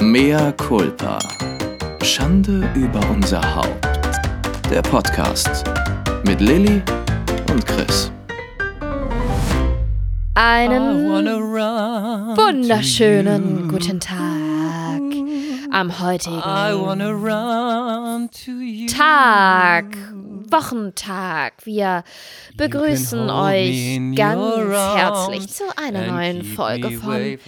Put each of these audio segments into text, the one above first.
Mea culpa. Schande über unser Haupt. Der Podcast mit Lilly und Chris. Einen wunderschönen guten Tag am heutigen Tag, Wochentag. Wir begrüßen euch ganz herzlich zu einer neuen Folge von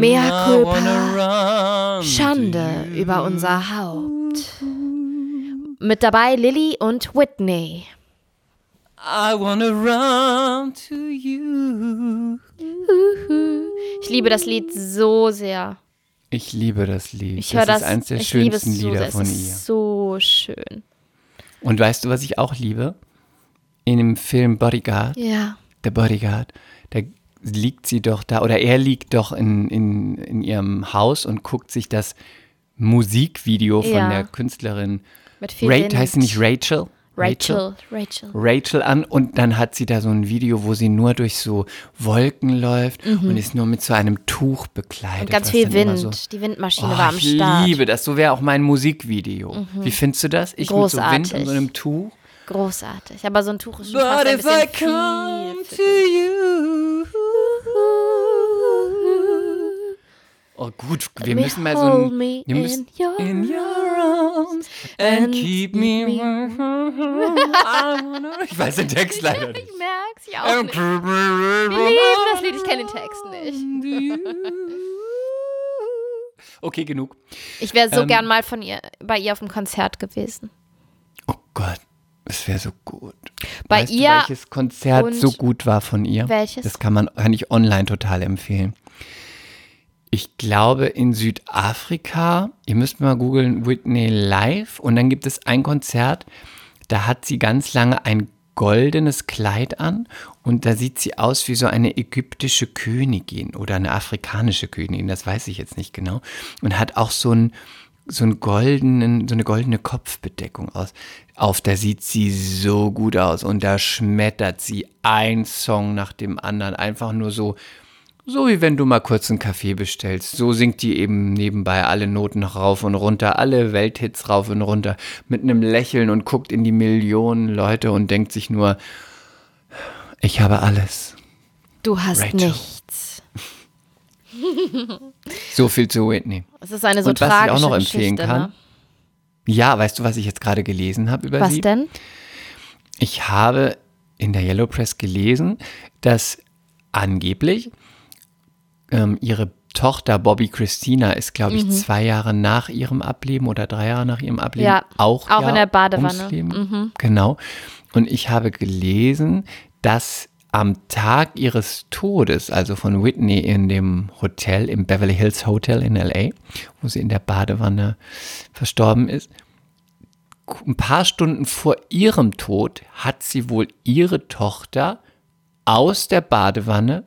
Mea culpa, Schande über unser Haupt. Mit dabei Lilly und Whitney. I wanna run to you. Ich liebe das Lied so sehr. Ich liebe das Lied. Ich höre das, ist eines der ich liebe es schönsten so Lieder sehr. von es ihr. ist so schön. Und weißt du, was ich auch liebe? In dem Film Bodyguard, Ja. der Bodyguard, da liegt sie doch da, oder er liegt doch in, in, in ihrem Haus und guckt sich das Musikvideo von Ja. der Künstlerin Mit viel Ra Wind. heißt sie nicht Rachel? Rachel. Rachel. Rachel an und dann hat sie da so ein Video, wo sie nur durch so Wolken läuft und ist nur mit so einem Tuch bekleidet. Mhm. Und ganz viel Wind. So, Die Windmaschine Oh, war am ich Start. Mhm. liebe das. So wäre auch mein Musikvideo. Wie findest du das? Ich mit so Wind Großartig. und so einem Tuch. Großartig. Aber so ein Tuch ist schon fast ein bisschen viel. Oh gut, wir me müssen mal so ein, me wir müssen in your in your arms and keep me. Wanna- Ich weiß den Text leider nicht. Ich merk's, ich auch And nicht. me Ich liebe das Lied, ich kenne den Text nicht. Okay, genug. Ich wäre so Ähm, gern mal von ihr, bei ihr auf dem Konzert gewesen. Oh Gott, es wäre so gut. Bei weißt ihr du, welches Konzert so gut war von ihr? Welches? Das kann man kann ich online total empfehlen. Ich glaube in Südafrika, ihr müsst mal googeln, Whitney Live und dann gibt es ein Konzert, da hat sie ganz lange ein goldenes Kleid an und da sieht sie aus wie so eine ägyptische Königin oder eine afrikanische Königin, das weiß ich jetzt nicht genau und hat auch so ein so einen goldenen, so eine goldene Kopfbedeckung aus. Auf, da sieht sie so gut aus und da schmettert sie ein Song nach dem anderen. Einfach nur so, so wie wenn du mal kurz einen Kaffee bestellst. So singt die eben nebenbei alle Noten rauf und runter, alle Welthits rauf und runter, mit einem Lächeln und guckt in die Millionen Leute und denkt sich nur, ich habe alles. Du hast Rachel. nichts. So viel zu Whitney. Es ist eine so Und was ich auch noch empfehlen Geschichte, kann. Ne? Ja, weißt du, was ich jetzt gerade gelesen habe über Was sie? denn? Ich habe in der Yellow Press gelesen, dass angeblich ähm, ihre Tochter Bobby Christina ist, glaube ich, zwei Jahre nach ihrem Ableben oder drei Jahre nach ihrem Ableben Mhm. Ja, auch, auch ja in der Badewanne. Mhm. Genau. Und ich habe gelesen, dass am Tag ihres Todes, also von Whitney in dem Hotel, im Beverly Hills Hotel in LA, wo sie in der Badewanne verstorben ist, ein paar Stunden vor ihrem Tod hat sie wohl ihre Tochter aus der Badewanne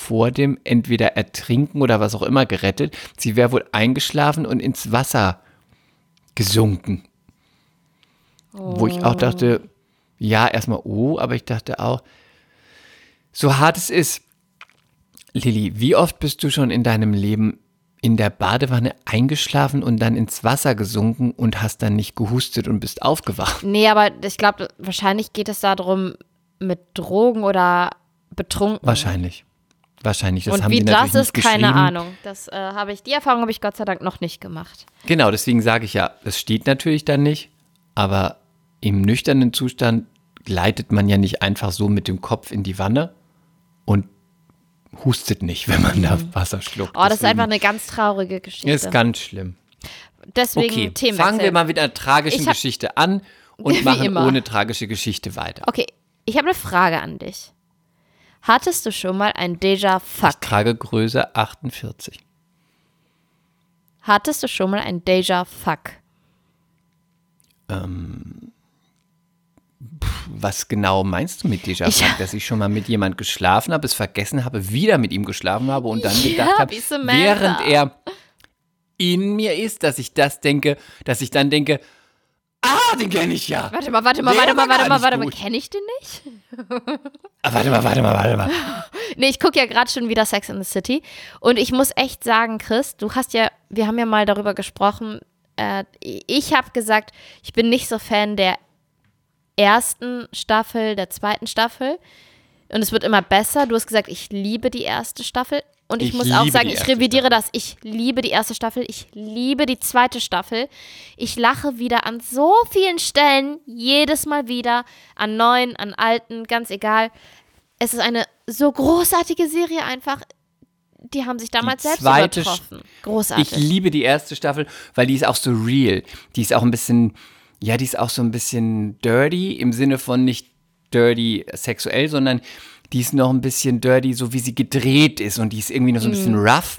vor dem entweder Ertrinken oder was auch immer gerettet. Sie wäre wohl eingeschlafen und ins Wasser gesunken. Wo ich auch dachte, ja, erstmal oh, aber ich dachte auch, so hart es ist, Lilly, wie oft bist du schon in deinem Leben in der Badewanne eingeschlafen und dann ins Wasser gesunken und hast dann nicht gehustet und bist aufgewacht? Nee, aber ich glaube, wahrscheinlich geht es darum, mit Drogen oder betrunken. Wahrscheinlich. Wahrscheinlich. Das Und haben wie sie das ist, keine. Ahnung. Das äh, habe ich, die Erfahrung habe ich Gott sei Dank noch nicht gemacht. Genau, deswegen sage ich ja, das steht natürlich dann nicht, aber im nüchternen Zustand gleitet man ja nicht einfach so mit dem Kopf in die Wanne und hustet nicht, wenn man da Wasser schluckt. Oh, das ist Deswegen- einfach eine ganz traurige Geschichte. Ist ganz schlimm. Deswegen Okay, Themenwechsel. fangen wir mal mit einer tragischen hab- Geschichte an und machen immer. ohne tragische Geschichte weiter. Okay, ich habe eine Frage an dich. Hattest du schon mal ein Déjà-Fuck? Ich trage Größe 48. Hattest du schon mal ein Déjà-Fuck? Was genau meinst du mit Déjà Ich- Vu? Dass ich schon mal mit jemand geschlafen habe, es vergessen habe, wieder mit ihm geschlafen habe und dann Ja, gedacht habe, während er in mir ist, dass ich das denke, dass ich dann denke, Ah, den kenne ich ja. Warte mal, warte mal, warte mal, war warte mal, warte mal. Kenne ich den nicht? Ah, warte mal, warte mal, warte mal. Nee, ich gucke ja gerade schon wieder Sex in the City. Und ich muss echt sagen, Chris, du hast ja, wir haben ja mal darüber gesprochen. Äh, ich habe gesagt, ich bin nicht so Fan der ersten Staffel, der zweiten Staffel. Und es wird immer besser. Du hast gesagt, ich liebe die erste Staffel. Und ich, Ich muss auch sagen, die ich revidiere das. Ich liebe die erste Staffel. Ich liebe die zweite Staffel. Ich lache wieder an so vielen Stellen, jedes Mal wieder, an neuen, an alten, ganz egal. Es ist eine so großartige Serie einfach. Die haben sich damals selbst zweite übertroffen. Großartig. Ich liebe die erste Staffel, weil die ist auch so real. Die ist auch ein bisschen, ja, die ist auch so ein bisschen dirty im Sinne von nicht dirty sexuell, sondern die ist noch ein bisschen dirty, so wie sie gedreht ist und die ist irgendwie noch so ein bisschen Mhm. rough.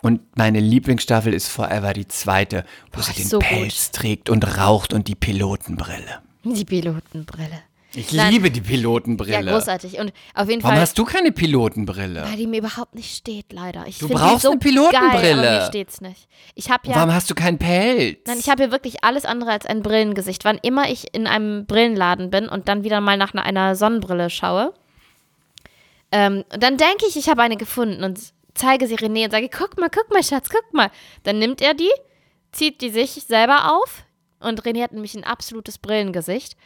Und meine Lieblingsstaffel ist Forever die zweite, wo sie ist den so gut. Pelz trägt und raucht und die Pilotenbrille. die Pilotenbrille. Ich Nein. liebe die Pilotenbrille. Ja, großartig. Und auf jeden Warum Fall. hast du keine Pilotenbrille? weil die mir überhaupt nicht steht, leider. Ich Du brauchst so eine Pilotenbrille. Geil, mir steht's nicht. Ich Und ja. Warum hast du keinen Pelz? Nein, ich habe hier wirklich alles andere als ein Brillengesicht. Wann immer ich in einem Brillenladen bin und dann wieder mal nach einer Sonnenbrille schaue, ähm, dann denke ich, ich habe eine gefunden und zeige sie René und sage, guck mal, guck mal, Schatz, guck mal. Dann nimmt er die, zieht die sich selber auf und René hat nämlich ein absolutes Brillengesicht.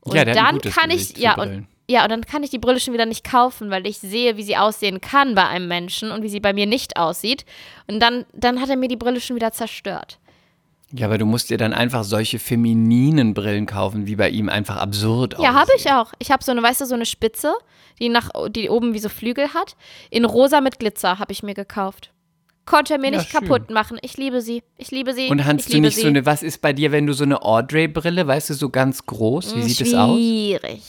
Und Ja, dann kann Gesicht ich, ja, und, ja, und dann kann ich die Brille schon wieder nicht kaufen, weil ich sehe, wie sie aussehen kann bei einem Menschen und wie sie bei mir nicht aussieht. Und dann, dann hat er mir die Brille schon wieder zerstört. Ja, aber du musst dir dann einfach solche femininen Brillen kaufen, wie bei ihm einfach absurd Ja, habe aussehen. ich auch. Ich habe so eine, weißt du, so eine Spitze, die nach, die oben wie so Flügel hat. In rosa mit Glitzer habe ich mir gekauft. Konnte er mir Ja, nicht schön. kaputt machen. Ich liebe sie. Ich liebe sie. Und hast du nicht sie. so eine, was ist bei dir, wenn du so eine Audrey-Brille, weißt du, so ganz groß, wie sieht es aus? Schwierig.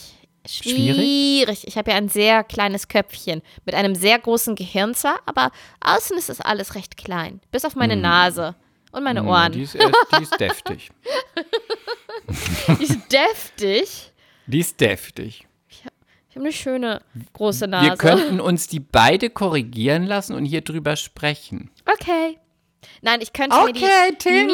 Schwierig. Ich habe ja ein sehr kleines Köpfchen mit einem sehr großen Gehirn zwar, aber außen ist das alles recht klein. Bis auf meine Nase und meine Hm, Ohren. Die ist, die ist deftig. Die ist deftig. Die ist deftig. Ich habe eine schöne große Nase. Wir könnten uns die beide korrigieren lassen und hier drüber sprechen. Okay. Nein, ich könnte mir Okay, die Thema.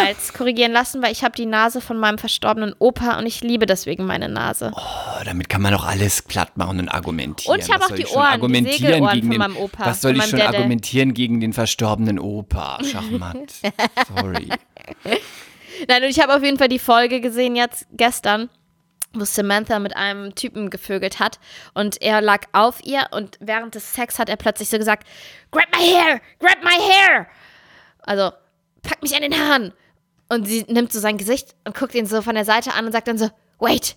niemals korrigieren lassen, weil ich habe die Nase von meinem verstorbenen Opa und ich liebe deswegen meine Nase. Oh, damit kann man doch alles platt machen und argumentieren. Und ich hab Was auch die Ohren, die argumentieren Segelohren gegen von den, meinem Opa, Was soll ich schon Dede. argumentieren gegen den verstorbenen Opa? Schachmatt. Sorry. Nein, und ich habe auf jeden Fall die Folge gesehen jetzt gestern, wo Samantha mit einem Typen gevögelt hat und er lag auf ihr und während des Sex hat er plötzlich so gesagt, grab my hair, grab my hair. Also, pack mich an den Haaren. Und sie nimmt so sein Gesicht und guckt ihn so von der Seite an und sagt dann so, wait,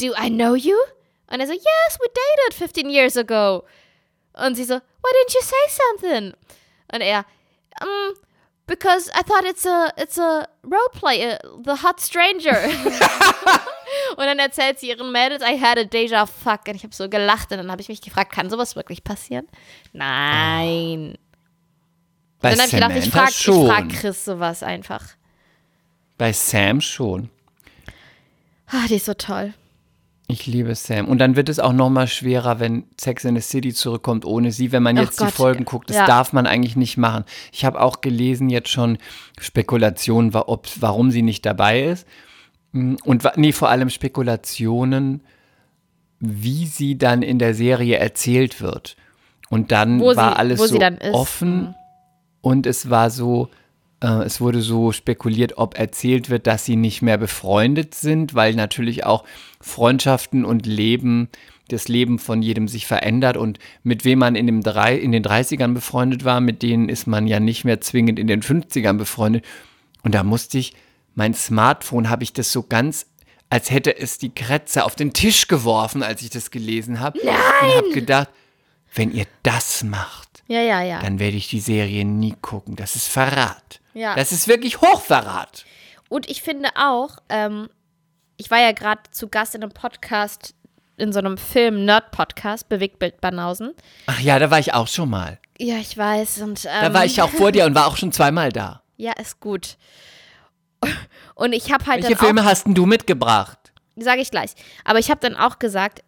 do I know you? Und er so, yes, we dated 15 years ago. Und sie so, why didn't you say something? Und er, um, because I thought it's a, it's a roleplay, uh, the hot stranger. und dann erzählt sie ihren Mädels, I had a deja fuck. Und ich habe so gelacht und dann habe ich mich gefragt, kann sowas wirklich passieren? Nein. Bei dann habe ich gedacht, ich frage frag Chris sowas einfach. Bei Sam schon. Ah, die ist so toll. Ich liebe Sam. Und dann wird es auch noch mal schwerer, wenn Sex in the City zurückkommt ohne sie, wenn man jetzt Gott, die Folgen guckt. Das ja. darf man eigentlich nicht machen. Ich habe auch gelesen jetzt schon Spekulationen, ob, warum sie nicht dabei ist. Mm, Und nee, vor allem Spekulationen, wie sie dann in der Serie erzählt wird. Und dann Wo war sie- alles so ist. Mhm. offen und es war so, äh, es wurde so spekuliert, ob erzählt wird, dass sie nicht mehr befreundet sind, weil natürlich auch Freundschaften und Leben, das Leben von jedem sich verändert und mit wem man in, dem drei, in den 30ern befreundet war, mit denen ist man ja nicht mehr zwingend in den 50ern befreundet. Und da musste ich, mein Smartphone habe ich das so ganz, als hätte es die Kretze auf den Tisch geworfen, als ich das gelesen habe. Nein! Und habe gedacht, wenn ihr das macht, Ja, ja, ja. dann werde ich die Serie nie gucken. Das ist Verrat. Ja. Das ist wirklich Hochverrat. Und ich finde auch, ähm, ich war ja gerade zu Gast in einem Podcast, in so einem Film-Nerd-Podcast, Bewegtbild Banausen. Ach ja, da war ich auch schon mal. Ja, ich weiß. Und, ähm, Da war ich auch vor dir und war auch schon zweimal da. Ja, ist gut. Und ich habe halt Welche Filme hast denn du mitgebracht? sage ich gleich, aber ich habe dann auch gesagt,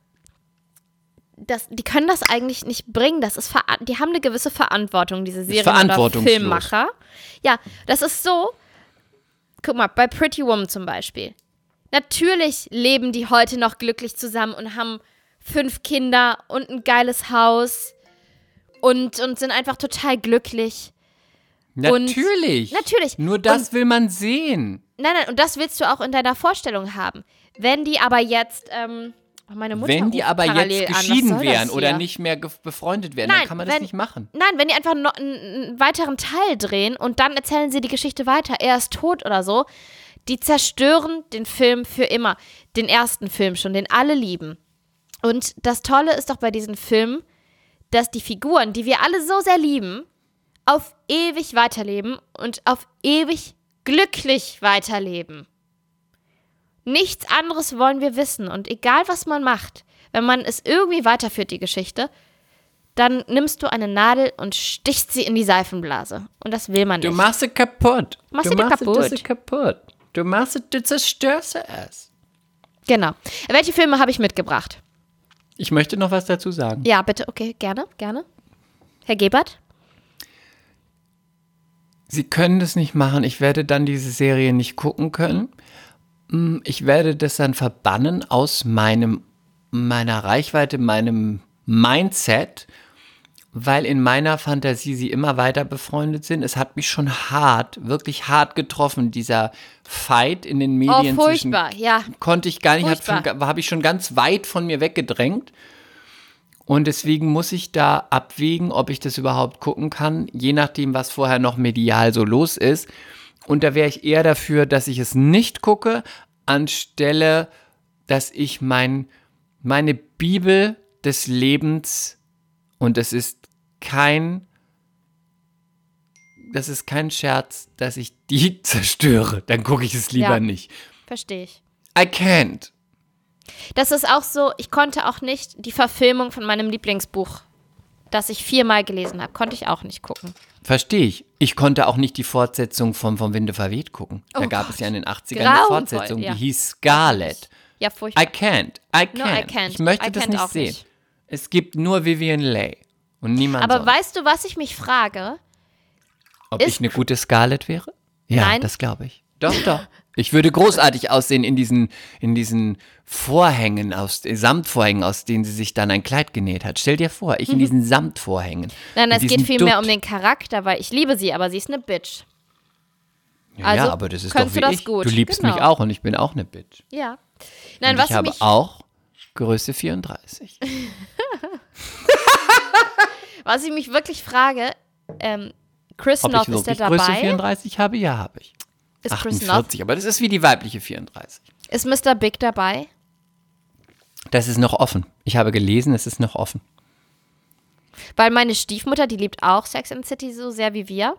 dass, die können das eigentlich nicht bringen. Das ist die haben eine gewisse Verantwortung, diese Serien oder. Filmmacher. Ja, das ist so. guck mal, bei Pretty Woman zum Beispiel. Natürlich leben die heute noch glücklich zusammen und haben fünf Kinder und ein geiles Haus und, und sind einfach total glücklich. Natürlich. Natürlich. Nur das Und- will man sehen. Nein, nein, und das willst du auch in deiner Vorstellung haben. Wenn die aber jetzt, ähm, meine Mutter Wenn die aber jetzt geschieden das wären oder nicht mehr befreundet wären, Nein, dann kann man das wenn- nicht machen. Nein, wenn die einfach noch einen, einen weiteren Teil drehen und dann erzählen sie die Geschichte weiter, er ist tot oder so, die zerstören den Film für immer. Den ersten Film schon, den alle lieben. Und das Tolle ist doch bei diesen Filmen, dass die Figuren, die wir alle so sehr lieben, auf ewig weiterleben und auf ewig glücklich weiterleben. Nichts anderes wollen wir wissen. Und egal, was man macht, wenn man es irgendwie weiterführt, die Geschichte, dann nimmst du eine Nadel und stichst sie in die Seifenblase. Und das will man Du nicht. machst sie kaputt. Machst du sie machst kaputt. sie kaputt. Du machst sie, du zerstörst sie es. Genau. Welche Filme habe ich mitgebracht? Ich möchte noch was dazu sagen. Ja, bitte, okay, gerne, gerne. Herr Gebert? Sie können das nicht machen. Ich werde dann diese Serie nicht gucken können. Mm, Ich werde das dann verbannen aus meinem, meiner Reichweite, meinem Mindset, weil in meiner Fantasie sie immer weiter befreundet sind. Es hat mich schon hart, wirklich hart getroffen, dieser Fight in den Oh, Medien zwischen furchtbar, ja. konnte ich gar nicht, habe ich schon ganz weit von mir weggedrängt. Und deswegen muss ich da abwägen, ob ich das überhaupt gucken kann, je nachdem, was vorher noch medial so los ist. Und da wäre ich eher dafür, dass ich es nicht gucke, anstelle, dass ich mein, meine Bibel des Lebens, und es ist kein, das ist kein Scherz, dass ich die zerstöre. Dann gucke ich es lieber Ja. nicht. Verstehe ich. I can't. Das ist auch so, ich konnte auch nicht die Verfilmung von meinem Lieblingsbuch, das ich viermal gelesen habe, konnte ich auch nicht gucken. Verstehe ich. Ich konnte auch nicht die Fortsetzung von Vom Winde verweht gucken. Da Oh gab Gott. es ja in den 80ern eine Grauenvoll, Fortsetzung, ja. die hieß Scarlet. Ja, I furchtbar. can't. I can't. No, I can't. Ich möchte I das nicht sehen. nicht. Es gibt nur Vivian Leigh und niemand Aber sonst. weißt du, was ich mich frage? Ob ist- ich eine gute Scarlett wäre? Ja, Nein. das glaube ich. Doch, doch. Ich würde großartig aussehen in diesen, in diesen Vorhängen, aus, Samtvorhängen, aus denen sie sich dann ein Kleid genäht hat. Stell dir vor, ich in diesen Samtvorhängen. Nein, in es geht vielmehr um den Charakter, weil ich liebe sie, aber sie ist eine Bitch. Ja, also ja, aber das ist doch wie du ich. gut. Du liebst Genau. mich auch und ich bin auch eine Bitch. Ja. Nein, und was ich habe mich, auch Größe 34. was ich mich wirklich frage, ähm, Chris Ob Noth, ich ist der wirklich Größe dabei? 34 habe? Ja, habe ich. Ist Chris Noth, 48, aber das ist wie die weibliche 34. ist Mr. Big dabei? Das ist noch offen. Ich habe gelesen, es ist noch offen. Weil meine Stiefmutter, die liebt auch Sex and City so sehr wie wir.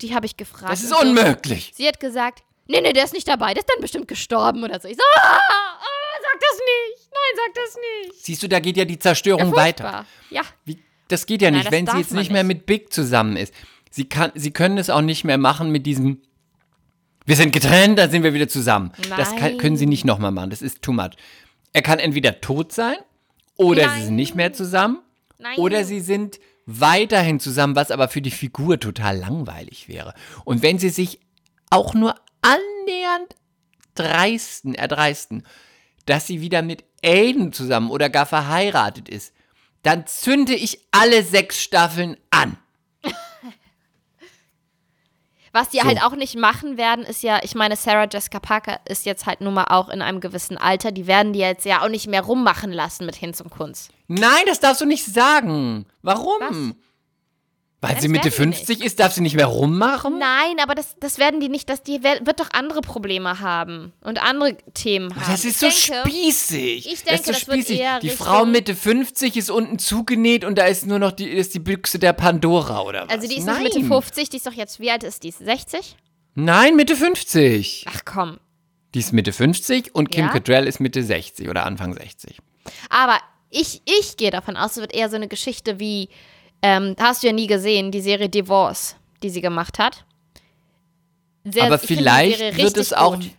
Die habe ich gefragt. Das ist unmöglich. Sie hat gesagt, nee, nee, der ist nicht dabei, der ist dann bestimmt gestorben oder so. Ich so, ah, ah, sag das nicht. Nein, sag das nicht. Siehst du, da geht ja die Zerstörung Ja, weiter. Ja, Wie, das geht ja Nein, nicht, wenn sie jetzt nicht mehr mit Big zusammen ist. Sie, kann, sie können es auch nicht mehr machen mit diesem, wir sind getrennt, dann sind wir wieder zusammen. Das kann, Nein. können sie nicht nochmal machen, das ist too much. Er kann entweder tot sein oder sie sind Nein. nicht mehr zusammen nein. oder sie sind weiterhin zusammen, was aber für die Figur total langweilig wäre. Und wenn sie sich auch nur annähernd dreisten, erdreisten, dass sie wieder mit Aiden zusammen oder gar verheiratet ist, dann zünde ich alle sechs Staffeln an. Was die So. halt auch nicht machen werden, ist ja, ich meine, Sarah Jessica Parker ist jetzt halt nun mal auch in einem gewissen Alter. Die werden die jetzt ja auch nicht mehr rummachen lassen mit Hinz und Kunst. Nein, das darfst du nicht sagen. Warum? Weil Das sie Mitte werden die 50 ist, darf sie nicht mehr rummachen? Nein, aber das, das werden die nicht, dass die wird doch andere Probleme haben und andere Themen haben. Das ist Ich so denke, spießig. ich das ist denke, so das spießig. Die Richtung- Frau Mitte 50 ist unten zugenäht und da ist nur noch die, ist die Büchse der Pandora oder was? Also die ist Nein. nicht Mitte 50, die ist doch jetzt, wie alt ist die? 60? Nein, Mitte 50. Ach komm. Die ist Mitte 50 und Kim Ja? Cattrall ist Mitte 60 oder Anfang 60. Aber ich, ich gehe davon aus, es wird eher so eine Geschichte wie, ähm, hast du ja nie gesehen, die Serie Divorce, die sie gemacht hat. Sehr, Aber vielleicht wird es auch, gut.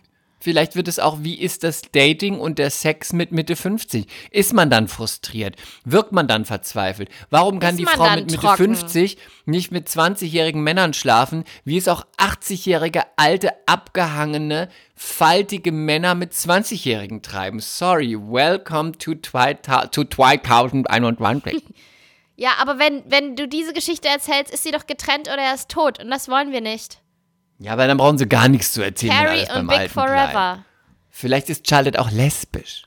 Vielleicht wird es auch, wie ist das Dating und der Sex mit Mitte 50? Ist man dann frustriert? Wirkt man dann verzweifelt? Warum kann Ist die Frau mit Mitte trocken? 50 nicht mit 20-jährigen Männern schlafen, wie es auch 80-jährige, alte, abgehangene, faltige Männer mit 20-jährigen treiben? Sorry, welcome to, twi to 2021. Ja, aber wenn, wenn du diese Geschichte erzählst, ist sie doch getrennt oder er ist tot. Und das wollen wir nicht. Ja, aber dann brauchen sie gar nichts zu erzählen, Carrie und Big. Forever. Vielleicht ist Charlotte auch lesbisch.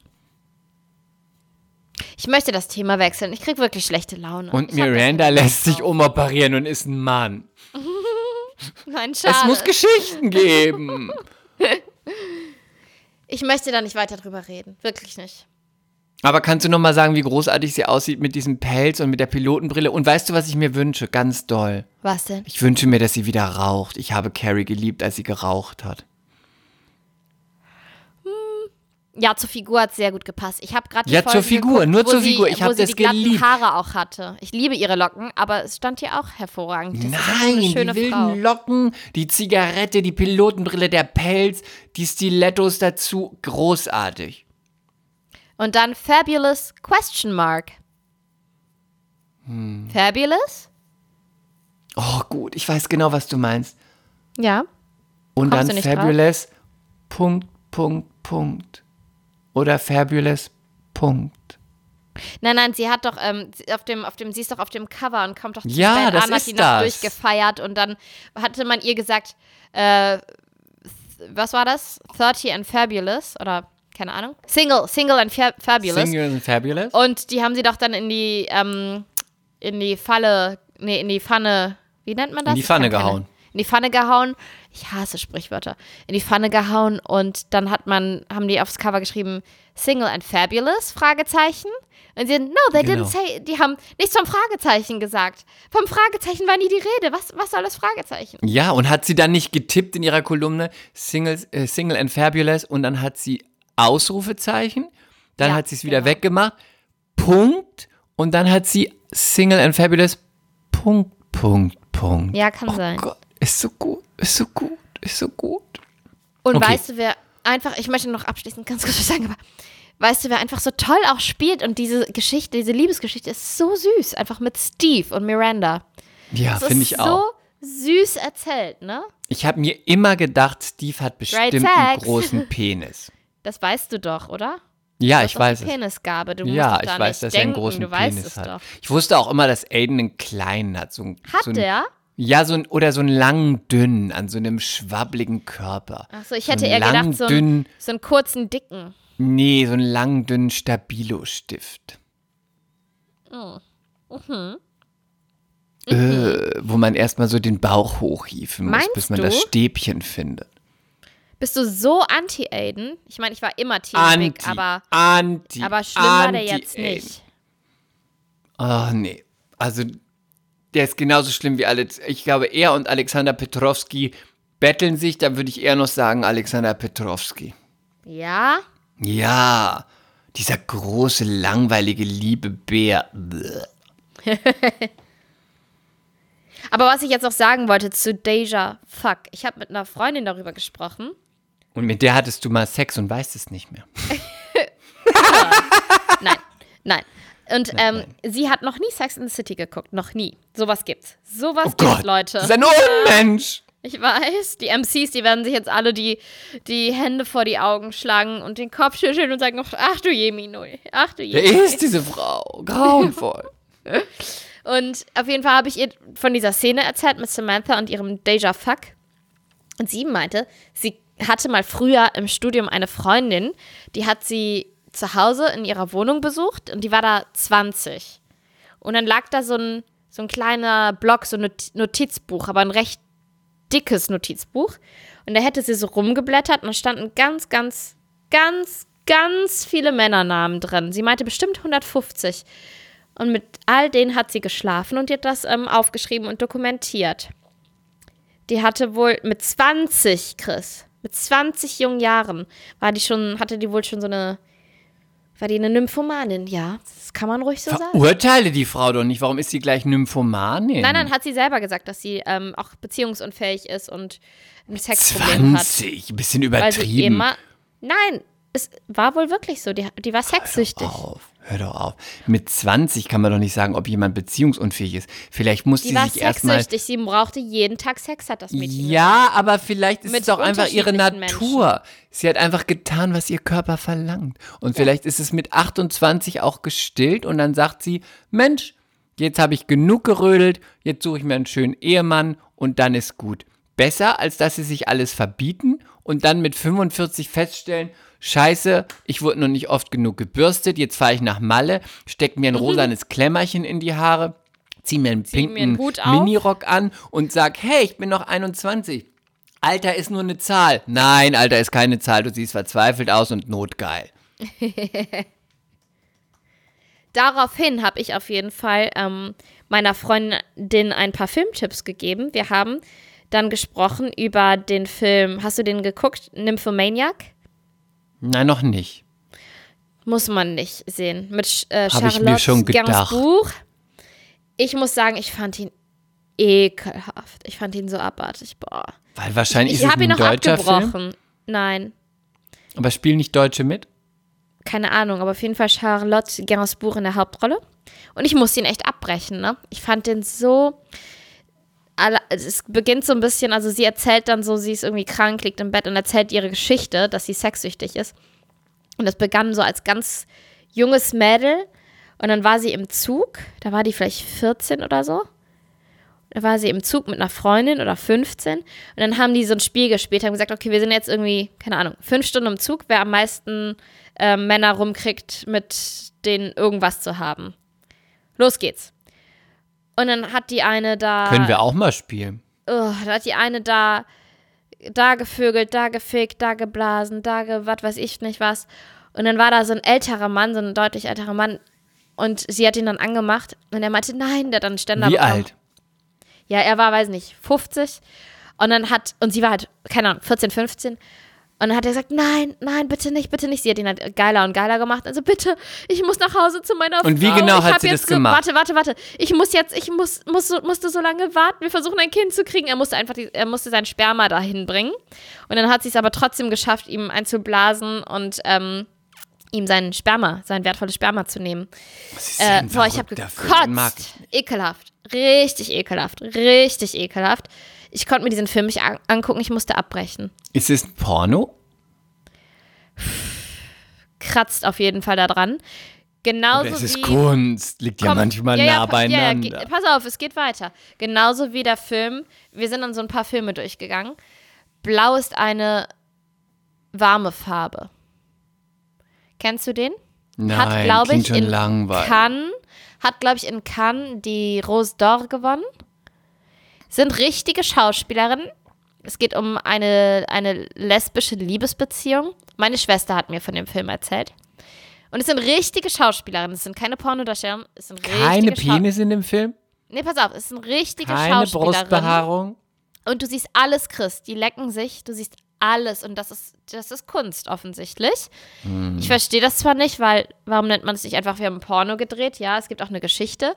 Ich möchte das Thema wechseln. Ich krieg wirklich schlechte Laune. Und Ich Miranda lässt sich drauf. umoperieren und ist ein Mann. Nein, schade. Es muss Geschichten geben. ich möchte da nicht weiter drüber reden. Wirklich nicht. Aber kannst du noch mal sagen, wie großartig sie aussieht mit diesem Pelz und mit der Pilotenbrille? Und weißt du, was ich mir wünsche? Ganz doll. Was denn? Ich wünsche mir, dass sie wieder raucht. Ich habe Carrie geliebt, als sie geraucht hat. Ja, zur Figur hat sehr gut gepasst. Ich habe gerade die Ja, zur Folgen Figur, geguckt, nur zur sie, Figur. Ich wo hab sie das die glatten geliebt. Haare auch hatte. Ich liebe ihre Locken, aber es stand hier auch hervorragend. Das Nein, die wilden Frau. Locken, die Zigarette, die Pilotenbrille, der Pelz, die Stilettos dazu. Großartig. Und dann Fabulous Question Mark. Hm. Fabulous? Oh, gut. Ich weiß genau, was du meinst. Ja. Und Kommst dann nicht drauf? Fabulous, Punkt, Punkt, Punkt. Oder Fabulous, Punkt. Nein, nein, sie hat doch ähm, auf dem, auf dem, sie ist doch auf dem Cover und kommt doch zu Ja, spät das an, hat die das. durchgefeiert und dann hatte man ihr gesagt, äh, was war das? 30 and Fabulous oder keine Ahnung. Single, Single and fa Fabulous. Single and Fabulous? Und die haben sie doch dann in die, ähm, in die Falle, nee, in die Pfanne, wie nennt man das? In die Pfanne keine- gehauen. In die Pfanne gehauen. Ich hasse Sprichwörter. In die Pfanne gehauen und dann hat man, haben die aufs Cover geschrieben, Single and Fabulous, Fragezeichen. Und sie, no, they Genau. didn't say, die haben nichts vom Fragezeichen gesagt. Vom Fragezeichen war nie die Rede. Was, was soll das Fragezeichen? Ja, und hat sie dann nicht getippt in ihrer Kolumne Singles, äh, Single and Fabulous und dann hat sie Ausrufezeichen, dann Ja, hat sie es wieder genau. weggemacht, Punkt und dann hat sie Single and Fabulous, Punkt, Punkt, Punkt. Ja, kann oh sein. Gott, ist so gut, ist so gut, ist so gut. Und Okay. weißt du, wer einfach, ich möchte noch abschließend ganz kurz was sagen, aber weißt du, wer einfach so toll auch spielt und diese Geschichte, diese Liebesgeschichte ist so süß, einfach mit Steve und Miranda. Ja, finde ich so auch. süß erzählt, ne? Ich habe mir immer gedacht, Steve hat bestimmt einen großen Penis. Das weißt du doch, oder? Ja, Das ich weiß es. Penisgabe. Du Ja, ich weiß, dass denken, er einen großen du weißt Penis es hat. doch. Ich wusste auch immer, dass Aiden einen kleinen hat. So ein, Hat so ein, der? Ja, so ein, oder so einen langen, dünnen, an so einem schwabbligen Körper. Achso, ich So hätte einen eher lang, gedacht, so, dünnen, einen, so einen kurzen, dicken. nee, so einen langen, dünnen Stabilo-Stift. Oh. Mhm. Äh, wo man erstmal so den Bauch hochhieven muss, Meinst bis man das du? Stäbchen findet. Bist du so anti-Aiden? Ich meine, ich war immer Team Anti, Big, aber, anti, aber schlimm war der anti jetzt Aiden. nicht. Oh, nee. Also, der ist genauso schlimm wie alle. Ich glaube, er und Alexander Petrovski betteln sich. Da würde ich eher noch sagen, Alexander Petrovski. Ja? Ja, dieser große, langweilige, liebe Bär. Aber was ich jetzt noch sagen wollte zu Deja Fuck. Ich habe mit einer Freundin darüber gesprochen. Und mit der hattest du mal Sex und weißt es nicht mehr. Nein, nein. Und ähm, sie hat noch nie Sex in the City geguckt. Noch nie. Sowas gibt's. Sowas Oh gibt's, Gott, Leute. das ist ein Unmensch. Ich weiß, die MCs, die werden sich jetzt alle die, die Hände vor die Augen schlagen und den Kopf schütteln und sagen, ach du Jemino, ach du Wer Jemino. ist diese Frau? Grauenvoll. Und auf jeden Fall habe ich ihr von dieser Szene erzählt mit Samantha und ihrem Deja Fuck. Und sie meinte, sie hatte mal früher im Studium eine Freundin, die hat sie zu Hause in ihrer Wohnung besucht und die war da 20. Und dann lag da so ein, so ein kleiner Block, so ein Not- Notizbuch, aber ein recht dickes Notizbuch. Und da hätte sie so rumgeblättert und da standen ganz, ganz, ganz, ganz viele Männernamen drin. Sie meinte bestimmt 150. Und mit all denen hat sie geschlafen und die hat das ähm, aufgeschrieben und dokumentiert. Die hatte wohl mit 20, Chris, mit 20 jungen Jahren, war die schon, hatte die wohl schon so eine War die eine Nymphomanin? Ja, das kann man ruhig so sagen. Verurteile die Frau doch nicht. Warum ist sie gleich Nymphomanin? Nein, nein, hat sie selber gesagt, dass sie ähm, auch beziehungsunfähig ist und ein Sexproblem hat. 20, ein bisschen übertrieben. immer. Nein, es war wohl wirklich so. Die, die war sexsüchtig. auf, hör doch auf. Mit 20 kann man doch nicht sagen, ob jemand beziehungsunfähig ist. Vielleicht muss Die sie sich erstmal. sexsüchtig. Sie brauchte jeden Tag Sex, hat das Mädchen Ja, aber vielleicht ist Mit es doch einfach ihre Natur. Sie hat einfach getan, was ihr Körper verlangt. Und vielleicht ist es mit 28 auch gestillt und dann sagt sie, Mensch, jetzt habe ich genug gerödelt, jetzt suche ich mir einen schönen Ehemann und dann ist gut. Besser, als dass sie sich alles verbieten und dann mit 45 feststellen, Scheiße, ich wurde noch nicht oft genug gebürstet, jetzt fahre ich nach Malle, steck mir ein rosanes Klemmerchen in die Haare, zieh mir einen Mhm. mir pinken. Minirock an und sag, hey, ich bin noch 21. Alter ist nur eine Zahl. Nein, Alter ist keine Zahl. Du siehst verzweifelt aus und notgeil. Daraufhin habe ich auf jeden Fall ähm, meiner Freundin ein paar Filmtipps gegeben. Wir haben dann gesprochen über den Film, hast du den geguckt? Nymphomaniac? Nein, noch nicht. Muss man nicht sehen. Mit äh, ich Charlotte gedacht. Gainsbourg. Ich muss sagen, ich fand ihn ekelhaft. Ich fand ihn so abartig. Boah. Weil wahrscheinlich Ich ist es habe ihn ein noch deutscher Film. Nein, Aber spielen nicht Deutsche mit? keine Ahnung, aber auf jeden Fall Charlotte Gainsbourg in der Hauptrolle. Und ich musste ihn echt abbrechen, ne? Ich fand den so. Alle- Es beginnt so ein bisschen, also sie erzählt dann so, sie ist irgendwie krank, liegt im Bett und erzählt ihre Geschichte, dass sie sexsüchtig ist. Und das begann so als ganz junges Mädel. Und dann war sie im Zug, da war die vielleicht 14 oder so. Da war sie im Zug mit einer Freundin oder 15. Und dann haben die so ein Spiel gespielt, haben gesagt, okay, wir sind jetzt irgendwie, keine Ahnung, fünf Stunden im Zug, wer am meisten äh, Männer rumkriegt, mit denen irgendwas zu haben. Los geht's. Und dann hat die eine da. Können wir auch mal spielen. Oh, da hat die eine da, da gevögelt, da gefickt, da geblasen, da ge, was weiß ich nicht was. Und dann war da so ein älterer Mann, so ein deutlich älterer Mann. Und sie hat ihn dann angemacht und er meinte, nein, der hat dann Ständer Wie bekommen. alt? Ja, er war, weiß nicht, 50. Und dann hat, und sie war halt, keine Ahnung, 14, 15. Und dann hat er gesagt, nein, nein, bitte nicht, bitte nicht. Sie hat ihn halt geiler und geiler gemacht. Also bitte, ich muss nach Hause zu meiner Frau. Und wie genau ich hat sie jetzt das so, gemacht? Warte, warte, warte. Ich muss jetzt, ich muss, muss, so- musste so lange warten. Wir versuchen ein Kind zu kriegen. Er musste einfach, die, er musste sein Sperma dahin bringen. Und dann hat sie es aber trotzdem geschafft, ihm einzublasen und ähm, ihm sein Sperma, sein wertvolles Sperma zu nehmen. Das ist Äh, ein boah, ich habe gekotzt. Ekelhaft. Richtig ekelhaft. Richtig ekelhaft. Ich konnte mir diesen Film nicht an angucken, ich musste abbrechen. Ist es ein Porno? Kratzt auf jeden Fall da dran. Genauso Oder ist es wie. Kunst? Liegt ja Komm, manchmal ja, ja, nah pa- ja, ja, beieinander. pass auf, es geht weiter. Genauso wie der Film. Wir sind dann so ein paar Filme durchgegangen. Blau ist eine warme Farbe. Kennst du den? Nein, hat, glaube ich, in langweilig. Cannes, hat, glaube ich, in Cannes die Rose d'Or gewonnen. Sind richtige Schauspielerinnen. Es geht um eine, eine lesbische Liebesbeziehung. Meine Schwester hat mir von dem Film erzählt. Und es sind richtige Schauspielerinnen. Es sind keine Pornodarsteller. Es sind Keine richtige Schau- Penis in dem Film? Nee, pass auf. Es sind richtige Keine Schauspielerinnen. Brustbehaarung? Und du siehst alles, Chris. Die lecken sich. Du siehst alles. Und das ist, das ist Kunst, offensichtlich. Hm. Ich verstehe das zwar nicht, weil, warum nennt man es nicht einfach, wir haben Porno gedreht? Ja, es gibt auch eine Geschichte.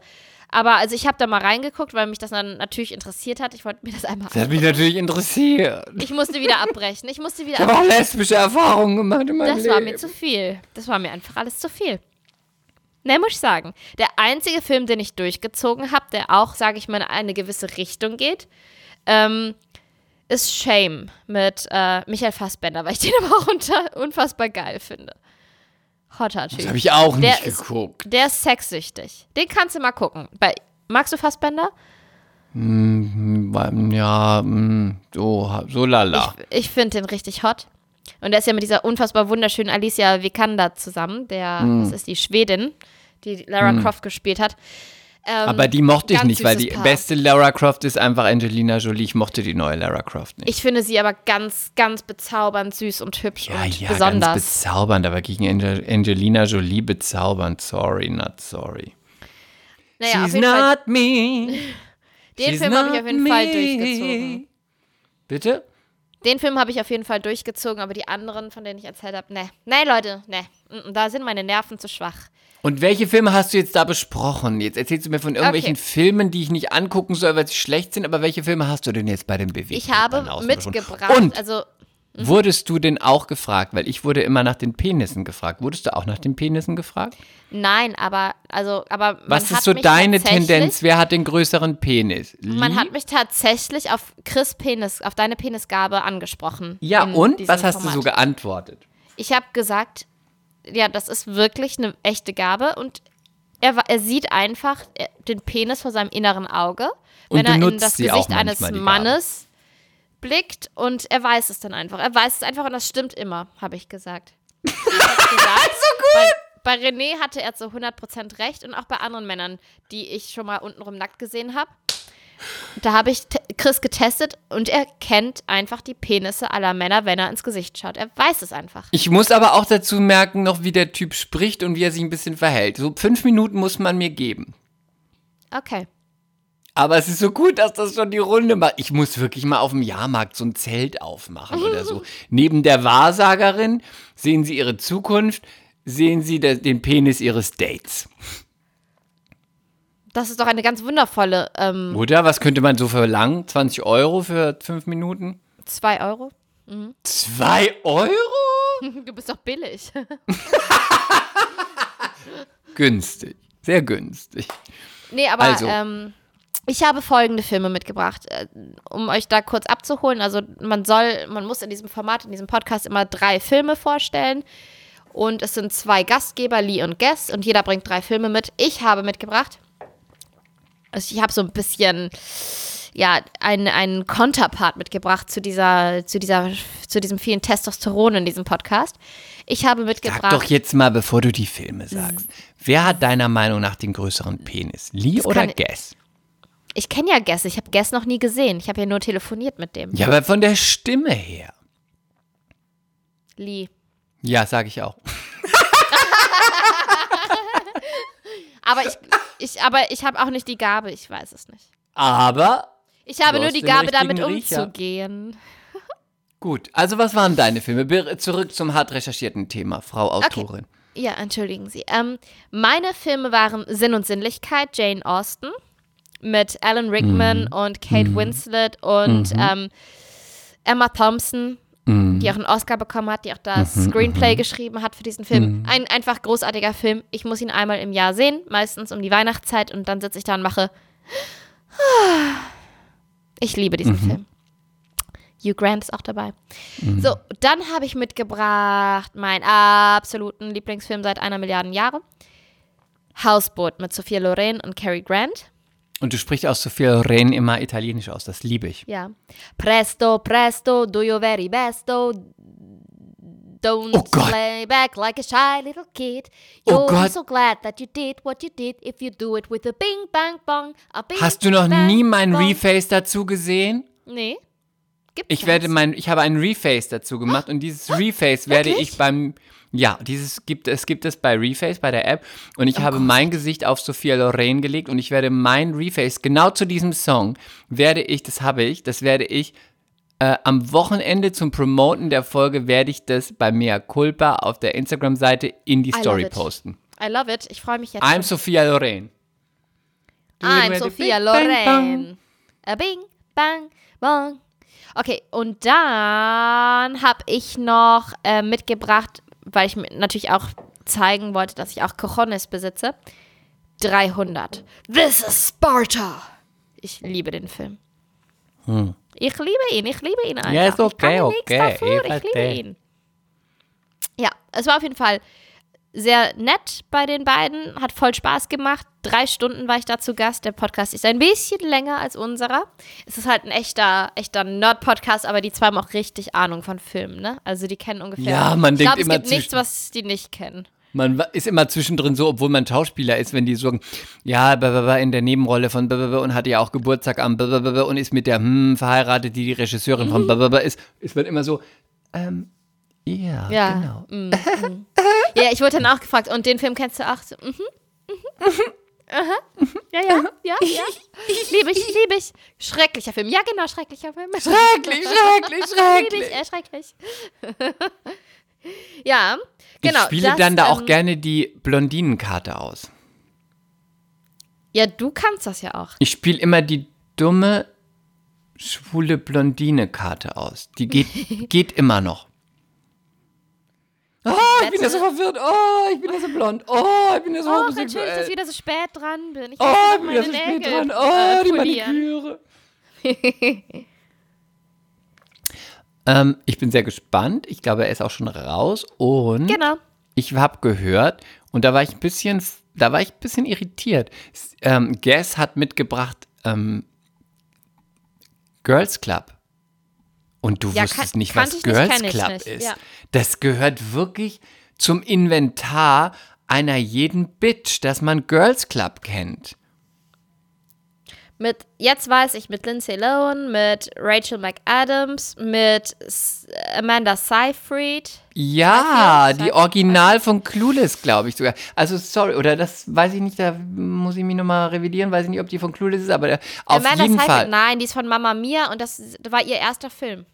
Aber also ich habe da mal reingeguckt, weil mich das dann natürlich interessiert hat. Ich wollte mir das einmal Das hat mich natürlich interessiert. Ich musste wieder abbrechen. Ich musste wieder Ich habe auch lesbische Erfahrungen gemacht in meinem Das Leben. war mir zu viel. Das war mir einfach alles zu viel. Ne, muss ich sagen. Der einzige Film, den ich durchgezogen habe, der auch, sage ich mal, in eine gewisse Richtung geht, ähm, ist Shame mit äh, Michael Fassbender, weil ich den aber auch unter, unfassbar geil finde. Hotter Typ. Das habe ich auch Der nicht ist- geguckt. Der ist sexsüchtig. Den kannst du mal gucken. Bei, magst du Fassbender? Ja, mm, so, so lala. Ich, ich finde den richtig hot. Und er ist ja mit dieser unfassbar wunderschönen Alicia Vikander zusammen, der, Mm. das ist die Schwedin, die Lara Croft gespielt hat. Ähm, Aber die mochte ich nicht, weil die Paar. beste Lara Croft ist einfach Angelina Jolie. Ich mochte die neue Lara Croft nicht. Ich finde sie aber ganz, ganz bezaubernd süß und hübsch ja, und ja, besonders. ganz bezaubernd, aber gegen Angel Angelina Jolie bezaubernd. Sorry, not sorry. naja, She's jeden Fall, not me. den She's Film habe ich not auf jeden Fall me. durchgezogen. Bitte? Den Film habe ich auf jeden Fall durchgezogen, aber die anderen, von denen ich erzählt habe, ne. Nee, Leute, ne. Mm, Da sind meine Nerven zu schwach. Und welche Filme hast du jetzt da besprochen? Jetzt erzählst du mir von irgendwelchen Okay. Filmen, die ich nicht angucken soll, weil sie schlecht sind, aber welche Filme hast du denn jetzt bei den Bewegungen? Ich habe mitgebracht, Und also wurdest du denn auch gefragt? Weil ich wurde immer nach den Penissen gefragt. Wurdest du auch nach den Penissen gefragt? nein, aber also aber man Was ist so deine Tendenz? Wer hat den größeren Penis? Man Lee? hat mich tatsächlich auf Chris Penis, auf deine Penisgabe angesprochen. ja, und? Was hast du Format. so geantwortet? Ich habe gesagt, ja, das ist wirklich eine echte Gabe und er, er sieht einfach äh, den Penis vor seinem inneren Auge, wenn er in das Gesicht eines. Mannes blickt und er weiß es dann einfach. Er weiß es einfach und das stimmt immer, habe ich gesagt. Ich gesagt so gut! Bei, bei René hatte er zu 100% recht und auch bei anderen Männern, die ich schon mal untenrum nackt gesehen habe. Da habe ich Chris getestet und er kennt einfach die Penisse aller Männer, wenn er ins Gesicht schaut. Er weiß es einfach. Ich muss aber auch dazu merken, noch wie der Typ spricht und wie er sich ein bisschen verhält. So fünf Minuten muss man mir geben. Okay. Aber es ist so gut, dass das schon die Runde macht. Ich muss wirklich mal auf dem Jahrmarkt so ein Zelt aufmachen oder so. Neben der Wahrsagerin sehen Sie Ihre Zukunft, sehen Sie de- den Penis Ihres Dates. Das ist doch eine ganz wundervolle ähm, Oder was könnte man so verlangen? 20 Euro für fünf Minuten? 2 Euro. Zwei Euro? Du bist doch billig. Günstig. Sehr günstig. nee, aber Also. ähm, ich habe folgende Filme mitgebracht, äh, um euch da kurz abzuholen. Also man soll, man muss in diesem Format, in diesem Podcast immer drei Filme vorstellen. Und es sind zwei Gastgeber, Lee und Guest, und jeder bringt drei Filme mit. Ich habe mitgebracht. Also ich habe so ein bisschen, ja, einen, einen Konterpart mitgebracht zu dieser, zu dieser, zu diesem vielen Testosteron in diesem Podcast. Ich habe mitgebracht. Sag doch jetzt mal, bevor du die Filme sagst. Wer hat deiner Meinung nach den größeren Penis? Lee oder Guess? Ich kenne ja Guess, ich habe Guess noch nie gesehen. Ich habe ja nur telefoniert mit dem. Ja, aber von der Stimme her. Lee. Ja, sag ich auch. Aber ich, ich, aber ich habe auch nicht die Gabe, ich weiß es nicht. Aber Ich habe nur die Gabe, damit Riecher. umzugehen. gut. Also was waren deine Filme? Zurück zum hart recherchierten Thema, Frau Autorin. Ja, entschuldigen Sie. Ähm, meine Filme waren Sinn und Sinnlichkeit, Jane Austen, mit Alan Rickman Mhm. und Kate Winslet und ähm, Emma Thompson, Mhm. die auch einen Oscar bekommen hat, die auch das Screenplay geschrieben hat für diesen Film. Mhm. Ein einfach großartiger Film. Ich muss ihn einmal im Jahr sehen, meistens um die Weihnachtszeit und dann sitze ich da und mache. Ich liebe diesen Mhm. Film. Hugh Grant ist auch dabei. So, dann habe ich mitgebracht meinen absoluten Lieblingsfilm seit einer Milliarde Jahre. Houseboat mit Sophia Loren und Cary Grant. Und du sprichst auch Sophia Loren immer italienisch aus, das liebe ich. Ja. Presto, presto, do your very besto. Don't Oh Gott. play back like a shy little kid. Oh You'll be Gott. so glad that you did what you did if you do it with a bing bang bong. A bing, Hast du noch bang, nie mein bong. Reface dazu gesehen? Nee. Gibt's Ich werde mein, ich habe ein Reface dazu gemacht und dieses Reface werde Wirklich? ich beim, ja, dieses gibt es gibt es bei Reface bei der App und ich habe mein Gesicht auf Sophia Loren gelegt und ich werde mein Reface genau zu diesem Song werde ich, das habe ich, das werde ich äh, am Wochenende zum Promoten der Folge werde ich das bei Mea Culpa auf der Instagram-Seite in die love Story posten. I love it. Ich freue mich jetzt. I'm schon. Sophia Loren. I'm? Sophia. Loren. A bing, bang, bong. Okay, und dann habe ich noch äh, mitgebracht, weil ich mir natürlich auch zeigen wollte, dass ich auch Cojones besitze. 300. This is Sparta. Ich liebe den Film. Ich liebe ihn, ich liebe ihn einfach. Hm. Ja, ist ich kann okay, okay, dafür, ich ich liebe ihn. Ja, es war auf jeden Fall sehr nett bei den beiden, hat voll Spaß gemacht. Drei Stunden war ich da zu Gast. Der Podcast ist ein bisschen länger als unserer. Es ist halt ein echter, echter Nerd-Podcast, aber die zwei haben auch richtig Ahnung von Filmen, ne? Also die kennen ungefähr. Ja, man ich denkt glaube, es immer gibt nichts, was die nicht kennen. Man ist immer zwischendrin so, obwohl man Schauspieler ist, wenn die sagen, ja, in der Nebenrolle von und hatte ja auch Geburtstag am und ist mit der hm, verheiratet, die die Regisseurin von ist, ist man immer so, ähm, ja, Ja. genau. Mm, mm. ja, ich wurde dann auch gefragt, und den Film kennst du auch? So, mhm, mhm. Ja, ja, ja, ja. Liebe ich, liebe ich. Schrecklicher Film. Ja, genau, schrecklicher Film. Schrecklich, schrecklich, Liebe ich, äh, schrecklich. ja, genau. ich spiele das, dann da auch ähm, gerne die Blondinenkarte aus. Ja, du kannst das ja auch. Ich spiele immer die dumme, schwule Blondine-Karte aus. Die geht, geht immer noch. Oh, ich bin ja so verwirrt. Oh, ich bin ja so blond. Oh, ich bin ja so Oh, natürlich, dass ich wieder so spät dran bin. Ich Oh, ich bin ja so spät Nägel, dran. Oh, äh, die polieren. Maniküre. ähm, ich bin sehr gespannt. Ich glaube, er ist auch schon raus. Und Genau. ich habe gehört, und da war ich ein bisschen, da war ich ein bisschen irritiert. Ähm, Guess hat mitgebracht ähm, Girls Club. Und du Ja, wusstest kan- nicht, was nicht, Girls ich Club nicht, ist. ja. Das gehört wirklich zum Inventar einer jeden Bitch, dass man Girls Club kennt. Mit, jetzt weiß ich, mit Lindsay Lohan, mit Rachel McAdams, mit Amanda Seyfried. Ja, Seyfried? die Original von Clueless, glaube ich sogar. Also sorry, oder das weiß ich nicht, da muss ich mich nochmal revidieren, weiß ich nicht, ob die von Clueless ist, aber auf Amanda jeden Seyfried, Fall. nein, die ist von Mama Mia und das war ihr erster Film.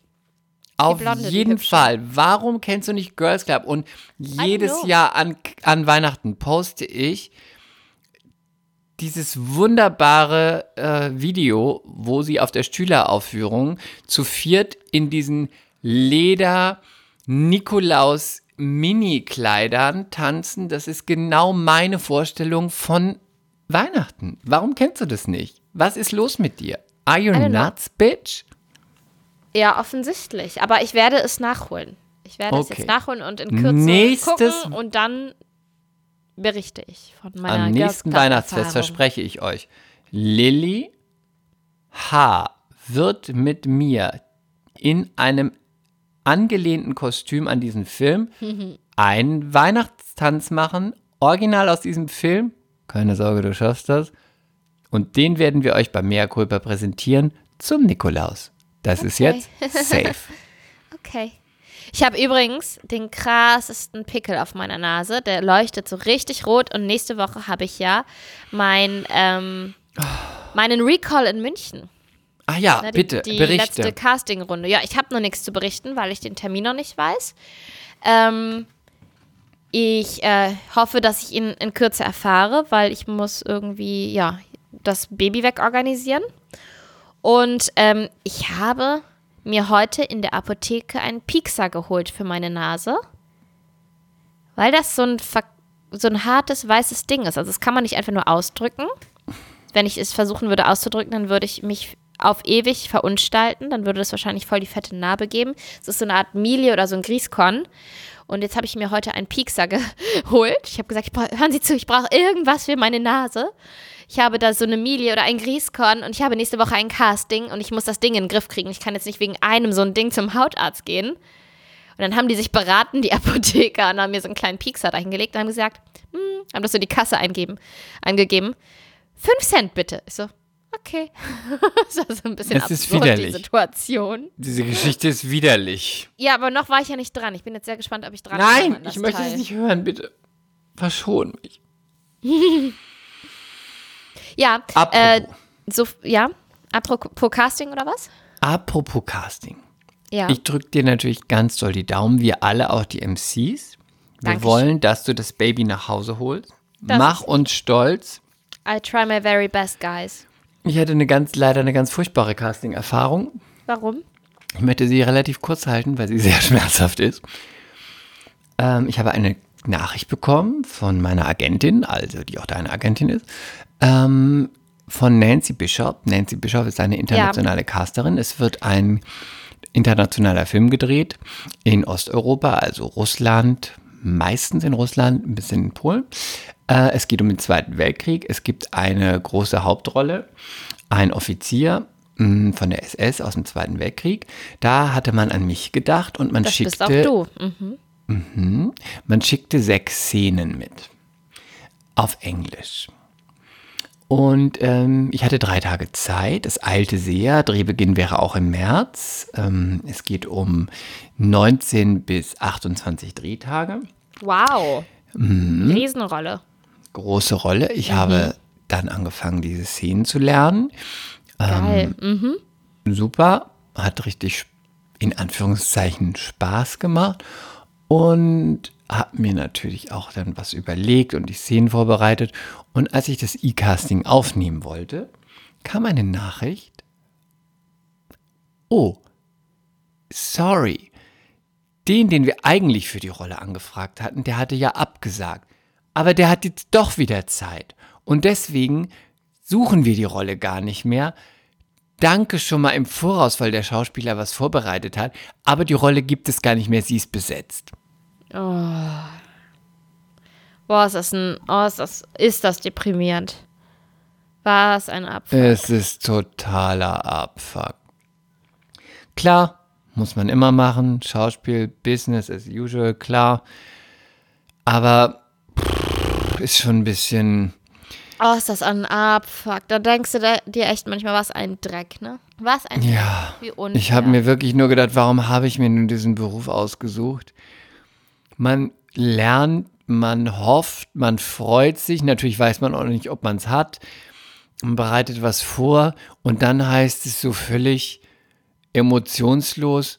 Auf Blonde, jeden. Fall. Warum kennst du nicht Girls Club? Und jedes. Jahr an, an Weihnachten poste ich dieses wunderbare äh, Video, wo sie auf der Stühleraufführung zu viert in diesen Leder Nikolaus Mini-Kleidern tanzen. Das ist genau meine Vorstellung von Weihnachten. Warum kennst du das nicht? Was ist los mit dir? Are you don't know. nuts, bitch? Ja, offensichtlich. Aber ich werde es nachholen. Ich werde es Okay. jetzt nachholen und in Kürze Nächstes- gucken und dann berichte ich von meiner Am nächsten Weihnachtsfest verspreche ich euch, Lilly H. wird mit mir in einem angelehnten Kostüm an diesen Film einen Weihnachtstanz machen, original aus diesem Film. Keine Sorge, du schaffst das. Und den werden wir euch bei Mea Culpa präsentieren zum Nikolaus. Das ist Okay. jetzt safe. Okay. Ich habe übrigens den krassesten Pickel auf meiner Nase. Der leuchtet so richtig rot. Und nächste Woche habe ich ja mein, ähm, meinen Recall in München. Ah ja, Ne, die, bitte, die berichte. letzte Castingrunde. Ja, ich habe noch nichts zu berichten, weil ich den Termin noch nicht weiß. Ähm, ich äh, hoffe, dass ich ihn in Kürze erfahre, weil ich muss irgendwie, ja, das Baby wegorganisieren. Und ähm, ich habe mir heute in der Apotheke einen Piekser geholt für meine Nase, weil das so ein, so ein hartes, weißes Ding ist. Also das kann man nicht einfach nur ausdrücken. Wenn ich es versuchen würde auszudrücken, dann würde ich mich auf ewig verunstalten. Dann würde das wahrscheinlich voll die fette Narbe geben. Es ist so eine Art Milie oder so ein Grießkorn. Und jetzt habe ich mir heute einen Piekser geholt. Ich habe gesagt, hören Sie zu, ich brauche irgendwas für meine Nase. Ich habe da so eine Milie oder ein Grießkorn und ich habe nächste Woche ein Casting und ich muss das Ding in den Griff kriegen. Ich kann jetzt nicht wegen einem so ein Ding zum Hautarzt gehen. Und dann haben die sich beraten, die Apotheker, und haben mir so einen kleinen Piekser dahingelegt und haben gesagt, hm, haben das so in die Kasse eingeben, eingegeben. Fünf Cent bitte. Ich so, okay. das war so ein bisschen Es ist absurd, widerlich. die Situation. Diese Geschichte ist widerlich. Ja, aber noch war ich ja nicht dran. Ich bin jetzt sehr gespannt, ob ich dran komme Nein, ich möchte Teil. es nicht hören, bitte. Verschon mich. Ja, Apropos. äh, so, ja, apropos Casting oder was? Apropos Casting. Ja. Ich drücke dir natürlich ganz doll die Daumen, wir alle, auch die MCs. Wir Dankeschön. wollen, dass du das Baby nach Hause holst. Das Mach uns stolz. I try my very best, guys. Ich hatte eine ganz, leider eine ganz furchtbare Casting-Erfahrung. Warum? Ich möchte sie relativ kurz halten, weil sie sehr schmerzhaft ist. Ähm, ich habe eine Nachricht bekommen von meiner Agentin, also die auch deine Agentin ist, ähm, von Nancy Bishop. Nancy Bishop ist eine internationale Casterin. Es wird ein internationaler Film gedreht in Osteuropa, also Russland, meistens in Russland, ein bisschen in Polen. Äh, es geht um den Zweiten Weltkrieg. Es gibt eine große Hauptrolle, ein Offizier mh, von der SS aus dem Zweiten Weltkrieg. Da hatte man an mich gedacht und man Das bist auch schickte du. Mhm. Man schickte sechs Szenen mit. Auf Englisch. Und ähm, ich hatte drei Tage Zeit. Es eilte sehr. Drehbeginn wäre auch im März. Ähm, es geht um 19 bis 28 Drehtage. Wow. Mhm. Riesenrolle. Große Rolle. Ich habe dann angefangen, diese Szenen zu lernen. Geil. Mhm. Super, hat richtig in Anführungszeichen Spaß gemacht und habe mir natürlich auch dann was überlegt und die Szenen vorbereitet. Und als ich das E-Casting aufnehmen wollte, kam eine Nachricht. Oh, sorry. Den, den wir eigentlich für die Rolle angefragt hatten, der hatte ja abgesagt. Aber der hat jetzt doch wieder Zeit. Und deswegen suchen wir die Rolle gar nicht mehr. Danke schon mal im Voraus, weil der Schauspieler was vorbereitet hat. Aber die Rolle gibt es gar nicht mehr, sie ist besetzt. Boah, ist das ein, oh, ist das, ist das deprimierend. Was ein Abfuck. Es ist totaler Abfuck. Klar, muss man immer machen. Schauspiel, Business as usual, klar. Aber pff, ist schon ein bisschen. Oh, ist das ein Abfuck. Da denkst du da- dir echt manchmal, was ein Dreck, ne? Was ein Ja. Dreck. Wie unfair. Ich habe mir wirklich nur gedacht, warum habe ich mir nun diesen Beruf ausgesucht? Man lernt, man hofft, man freut sich. Natürlich weiß man auch nicht, ob man es hat. Man bereitet was vor und dann heißt es so völlig emotionslos.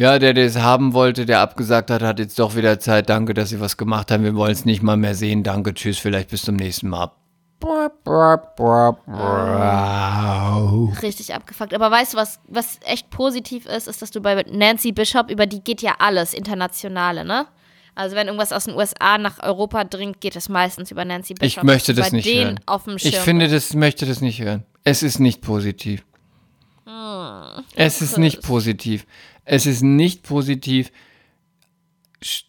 Ja, der, der es haben wollte, der abgesagt hat, hat jetzt doch wieder Zeit. Danke, dass Sie was gemacht haben. Wir wollen es nicht mal mehr sehen. Danke, tschüss, vielleicht bis zum nächsten Mal. Richtig abgefuckt. Aber weißt du, was, was echt positiv ist, ist, dass du bei Nancy Bishop, über die geht ja alles Internationale, ne? Also wenn irgendwas aus den USA nach Europa dringt, geht es meistens über Nancy Bishop. Ich möchte das bei nicht hören. auf dem Schirm Ich finde, das möchte das nicht hören. Es ist nicht positiv. Es ist nicht positiv. Es ist nicht positiv.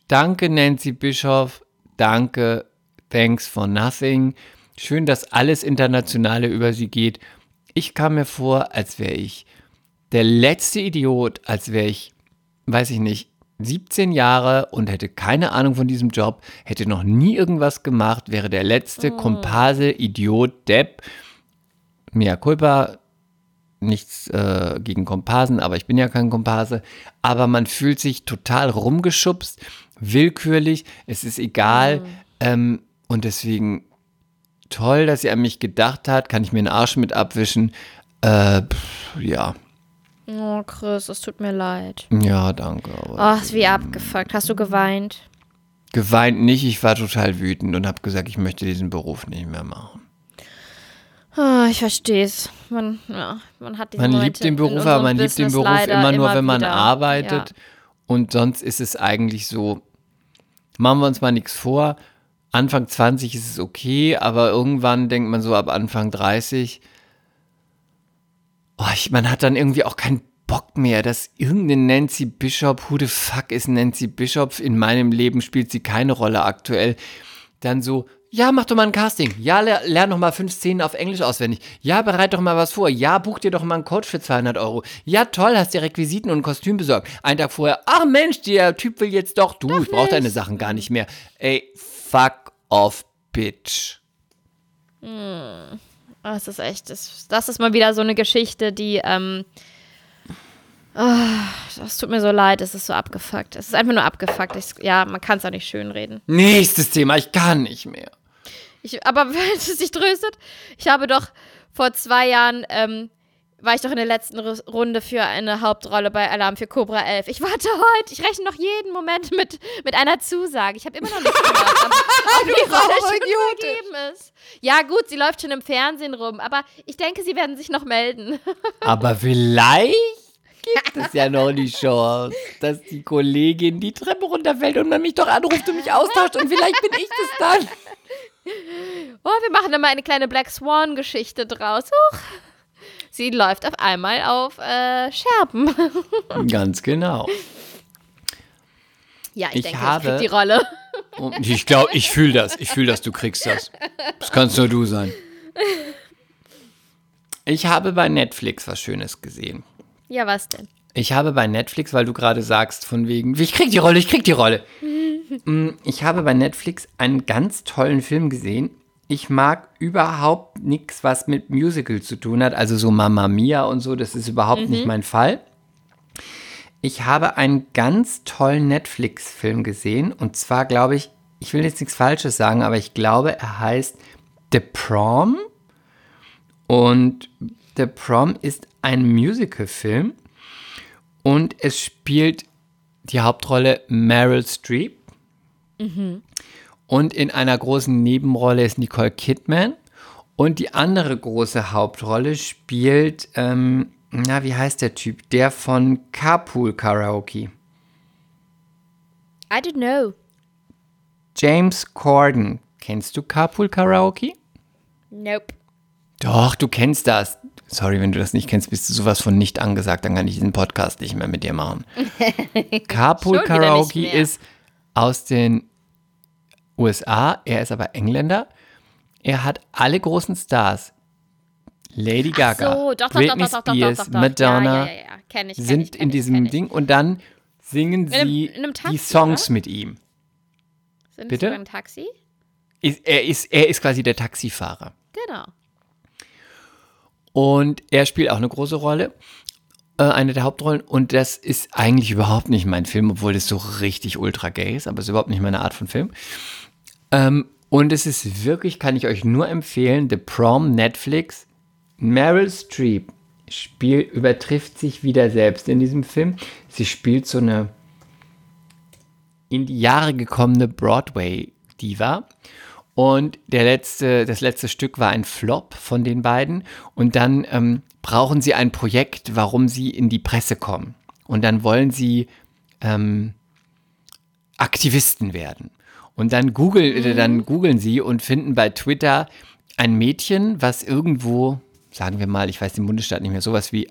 Danke, Nancy Bischoff. Danke. Thanks for nothing. Schön, dass alles Internationale über sie geht. Ich kam mir vor, als wäre ich der letzte Idiot, als wäre ich, weiß ich nicht, 17 Jahre und hätte keine Ahnung von diesem Job, hätte noch nie irgendwas gemacht, wäre der letzte Komparse, Idiot, Depp. Mea culpa, nichts äh, gegen Komparsen, aber ich bin ja kein Komparse. Aber man fühlt sich total rumgeschubst, willkürlich, es ist egal. Ähm, und deswegen toll, dass sie an mich gedacht hat, kann ich mir den Arsch mit abwischen. Äh, pff, ja, Oh, Chris, es tut mir leid. ja, danke. Oh, ist wie abgefuckt. Hast du geweint? geweint nicht, ich war total wütend und habe gesagt, ich möchte diesen Beruf nicht mehr machen. Ah, ich verstehe es. Man, ja, man hat diese Man Momente liebt den Beruf, aber man liebt den Business Beruf immer nur, wenn man wieder. arbeitet. Ja. Und sonst ist es eigentlich so, machen wir uns mal nichts vor. Anfang 20 ist es okay, aber irgendwann denkt man so ab Anfang 30, oh, ich, man hat dann irgendwie auch keinen Bock mehr, dass irgendeine Nancy Bishop, who the fuck ist Nancy Bishop? In meinem Leben spielt sie keine Rolle aktuell. Dann so, ja, mach doch mal ein Casting. Ja, ler- lern doch mal fünf Szenen auf Englisch auswendig. Ja, bereit doch mal was vor. Ja, buch dir doch mal einen Coach für 200 Euro. Ja, toll, hast dir Requisiten und ein Kostüm besorgt. Einen Tag vorher, ach Mensch, der Typ will jetzt doch. Du, ich brauch deine Sachen gar nicht mehr. Ey, fuck off, bitch. Ah, Das ist echt, das, das ist mal wieder so eine Geschichte, die, ähm, ah, das tut mir so leid, es ist so abgefuckt. Es ist einfach nur abgefuckt. Ich, ja, man kann es auch nicht schönreden. Nächstes Thema, ich kann nicht mehr. Ich, aber wenn es sich tröstet, ich habe doch vor zwei Jahren, ähm, war ich doch in der letzten Ru- Runde für eine Hauptrolle bei Alarm für Cobra 11. Ich warte heute, ich rechne noch jeden Moment mit, mit einer Zusage. Ich habe immer noch nicht gehört, ob, ob die Rolle schon vergeben ist. Ja gut, sie läuft schon im Fernsehen rum, aber ich denke, sie werden sich noch melden. Aber vielleicht gibt es ja noch die Chance, dass die Kollegin die Treppe runterfällt und man mich doch anruft und mich austauscht und vielleicht bin ich das dann. Oh, wir machen da mal eine kleine Black Swan-Geschichte draus. Huch. Sie läuft auf einmal auf äh, Scherben. Ganz genau. Ja, ich, Ich denke, habe- ich die Rolle. Und ich glaube, ich fühle das. Ich fühle, dass du kriegst das. Das kannst nur du sein. Ich habe bei Netflix was Schönes gesehen. Ja, was denn? Ich habe bei Netflix, weil du gerade sagst, von wegen, ich krieg die Rolle, ich krieg die Rolle. Mm, Ich habe bei Netflix einen ganz tollen Film gesehen. Ich mag überhaupt nichts, was mit Musical zu tun hat. Also so Mamma Mia und so, das ist überhaupt nicht mein Fall. Ich habe einen ganz tollen Netflix-Film gesehen. Und zwar glaube ich, ich will jetzt nichts Falsches sagen, aber ich glaube, er heißt The Prom. Und The Prom ist ein Musicalfilm. Und es spielt die Hauptrolle Meryl Streep. Und in einer großen Nebenrolle ist Nicole Kidman. Und die andere große Hauptrolle spielt, ähm, na, wie heißt der Typ? Der von Carpool Karaoke. I don't know. James Corden. Kennst du Carpool Karaoke? Nope. Doch, du kennst das. Sorry, wenn du das nicht kennst, bist du sowas von nicht angesagt, dann kann ich diesen Podcast nicht mehr mit dir machen. Carpool Karaoke ist aus den USA, er ist aber Engländer. Er hat alle großen Stars. Lady Gaga, so, doch, doch, Britney doch, Spears. Madonna Ja, ja, ja. Kenn ich, kenn sind ich, in ich, diesem. Ding und dann singen einem- sie in einem Taxi, die Songs oder? mit ihm. Sind Bitte? Sie beim Taxi? Ist, er, ist, er ist quasi der Taxifahrer. Genau. Und er spielt auch eine große Rolle, äh, eine der Hauptrollen. Und das ist eigentlich überhaupt nicht mein Film, obwohl das so richtig ultra gay ist, aber es ist überhaupt nicht meine Art von Film. Ähm, und es ist wirklich, kann ich euch nur empfehlen, The Prom Netflix. Meryl Streep spielt, übertrifft sich wieder selbst in diesem Film. Sie spielt so eine in die Jahre gekommene Broadway-Diva. Und der letzte, das letzte Stück war ein Flop von den beiden. Und dann ähm, brauchen sie ein Projekt, warum sie in die Presse kommen. Und dann wollen sie ähm, Aktivisten werden. Und dann, Google, äh, dann googeln sie und finden bei Twitter ein Mädchen, was irgendwo, sagen wir mal, ich weiß den Bundesstaat nicht mehr, sowas wie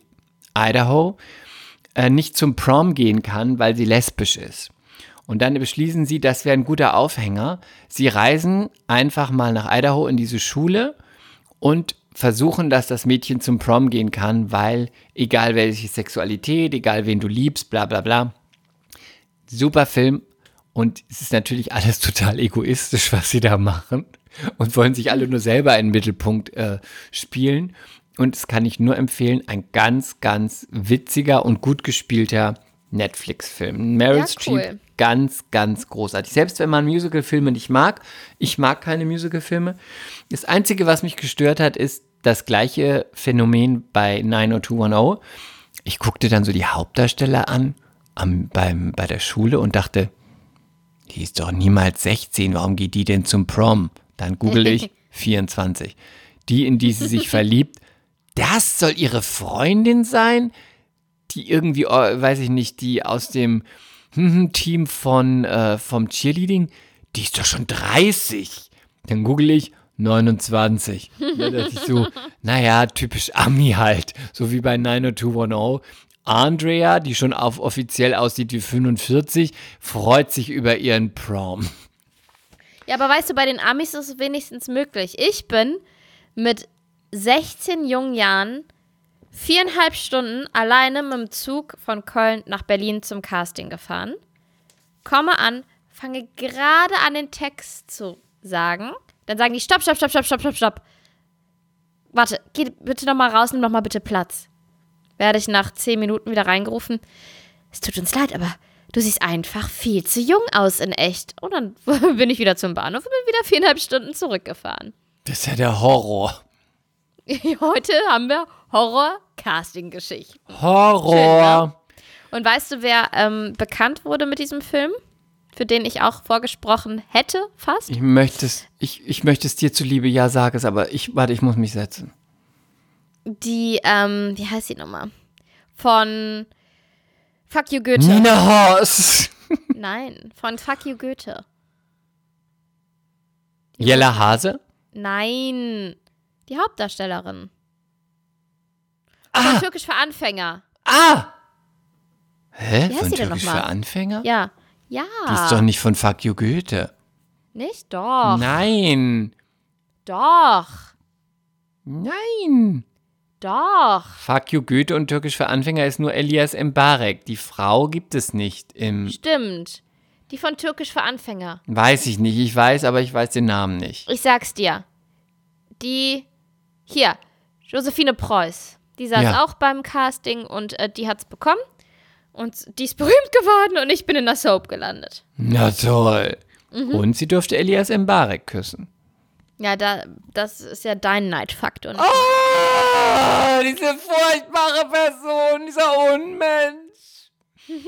Idaho, äh, nicht zum Prom gehen kann, weil sie lesbisch ist. Und dann beschließen sie, das wäre ein guter Aufhänger. Sie reisen einfach mal nach Idaho in diese Schule und versuchen, dass das Mädchen zum Prom gehen kann, weil egal welche Sexualität, egal wen du liebst, bla bla bla. Super Film. Und es ist natürlich alles total egoistisch, was sie da machen. Und wollen sich alle nur selber in den Mittelpunkt äh, spielen. Und es kann ich nur empfehlen, ein ganz, ganz witziger und gut gespielter Netflix-Film. Meryl Ja, Streep, cool. Ganz, ganz großartig. Selbst wenn man Musicalfilme nicht mag, ich mag keine Musicalfilme. Das Einzige, was mich gestört hat, ist das gleiche Phänomen bei 90210. Ich guckte dann so die Hauptdarsteller an am, beim, bei der Schule und dachte, die ist doch niemals 16, warum geht die denn zum Prom? Dann google ich 24. Die, in die sie sich verliebt, das soll ihre Freundin sein? Die irgendwie, oh, weiß ich nicht, die aus dem Team von, äh, vom Cheerleading, die ist doch schon 30. Dann google ich 29. Da dachte ich so, naja, typisch Ami halt, so wie bei 90210. Andrea, die schon auf offiziell aussieht wie 45, freut sich über ihren Prom. Ja, aber weißt du, bei den Amis ist es wenigstens möglich. Ich bin mit 16 jungen Jahren viereinhalb Stunden alleine mit dem Zug von Köln nach Berlin zum Casting gefahren. Komme an, fange gerade an, den Text zu sagen. Dann sagen die: Stopp, stopp, stopp, stopp, stopp, stopp, stopp. Warte, geh bitte nochmal raus, nimm nochmal bitte Platz. Werde ich nach 10 Minuten wieder reingerufen. Es tut uns leid, aber du siehst einfach viel zu jung aus in echt. Und dann bin ich wieder zum Bahnhof und bin wieder viereinhalb Stunden zurückgefahren. Das ist ja der Horror. Heute haben wir Horror-Casting-Geschichten. Horror. Und weißt du, wer ähm, bekannt wurde mit diesem Film? Für den ich auch vorgesprochen hätte, fast? Ich möchte es, ich, ich möchte es dir zuliebe, ja, sag es, aber ich, warte, ich muss mich setzen. Die, ähm, wie heißt sie nochmal? Von Fuck You Goethe. Nina Horst. Nein, von Fuck You Goethe. Jella Hase? Nein, die Hauptdarstellerin. Von Türkisch für Anfänger. Ah! Hä? Wie heißt Von sie denn Türkisch mal? für Anfänger? Ja. Ja. Die ist doch nicht von Fuck You Goethe. Nicht? Doch. Nein. Doch. Nein. Doch. Fuck You Goethe und Türkisch für Anfänger ist nur Elias Mbarek. Die Frau gibt es nicht im. Stimmt. Die von Türkisch für Anfänger. Weiß ich nicht. Ich weiß, aber ich weiß den Namen nicht. Ich sag's dir. Die. Hier. Josephine Preuß. Die saß Ja. auch beim Casting und äh, die hat's bekommen. Und die ist berühmt geworden und ich bin in der Soap gelandet. Na toll. Mhm. Und sie durfte Elias Mbarek küssen. Ja, da, das ist ja dein Neidfaktor. Oh, diese furchtbare Person, dieser Unmensch.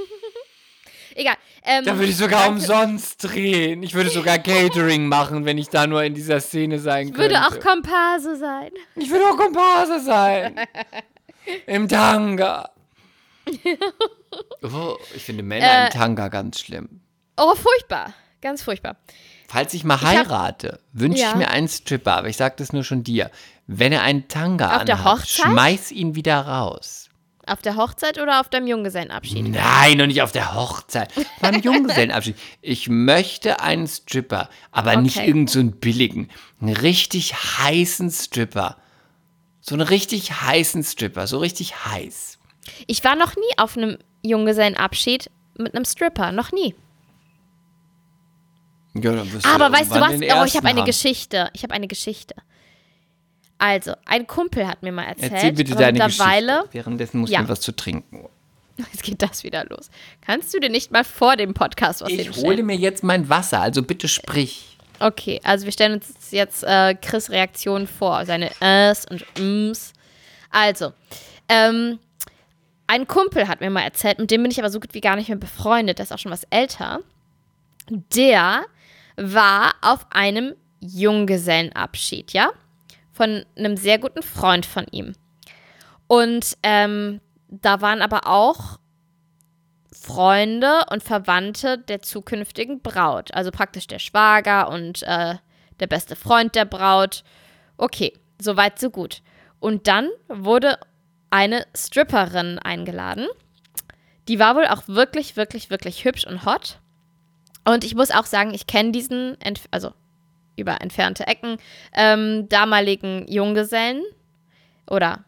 Egal. Ähm, Da würde ich sogar danke. umsonst drehen. Ich würde sogar Catering machen, wenn ich da nur in dieser Szene sein könnte. Würde auch Komparse sein. Ich würde auch Komparse sein. Im Tanga. Oh, ich finde Männer Äh, im Tanga ganz schlimm. Oh, furchtbar. Ganz furchtbar. Falls ich mal heirate, wünsche Ja. ich mir einen Stripper, aber ich sage das nur schon dir. Wenn er einen Tanga Auf der anhat, schmeiß ihn wieder raus. Auf der Hochzeit oder auf deinem Junggesellenabschied? Nein, noch nicht auf der Hochzeit. Beim Junggesellenabschied. Ich möchte einen Stripper, aber nicht Okay. irgendeinen so einen billigen. Einen richtig heißen Stripper. So einen richtig heißen Stripper, so richtig heiß. Ich war noch nie auf einem Junggesellenabschied mit einem Stripper. Noch nie. Ja, dann wirst Aber weißt du was? Oh, ich habe eine haben. Geschichte. Ich habe eine Geschichte. Also, ein Kumpel hat mir mal erzählt. Erzähl bitte deine mittlerweile, Geschichte. Währenddessen muss Ja. ich mir was zu trinken. Jetzt geht das wieder los. Kannst du dir nicht mal vor dem Podcast was Ich hole mir jetzt mein Wasser, also bitte sprich. Okay, also wir stellen uns jetzt äh, Chris Reaktion vor, seine Äs und Ms. Also, ähm, ein Kumpel hat mir mal erzählt, mit dem bin ich aber so gut wie gar nicht mehr befreundet, der ist auch schon was älter. Der war auf einem Junggesellenabschied, ja? Von einem sehr guten Freund von ihm. Und ähm, da waren aber auch Freunde und Verwandte der zukünftigen Braut. Also praktisch der Schwager und äh, der beste Freund der Braut. Okay, soweit, so gut. Und dann wurde eine Stripperin eingeladen. Die war wohl auch wirklich, wirklich, wirklich hübsch und hot. Und ich muss auch sagen, ich kenne diesen, entf also über entfernte Ecken, ähm, damaligen Junggesellen oder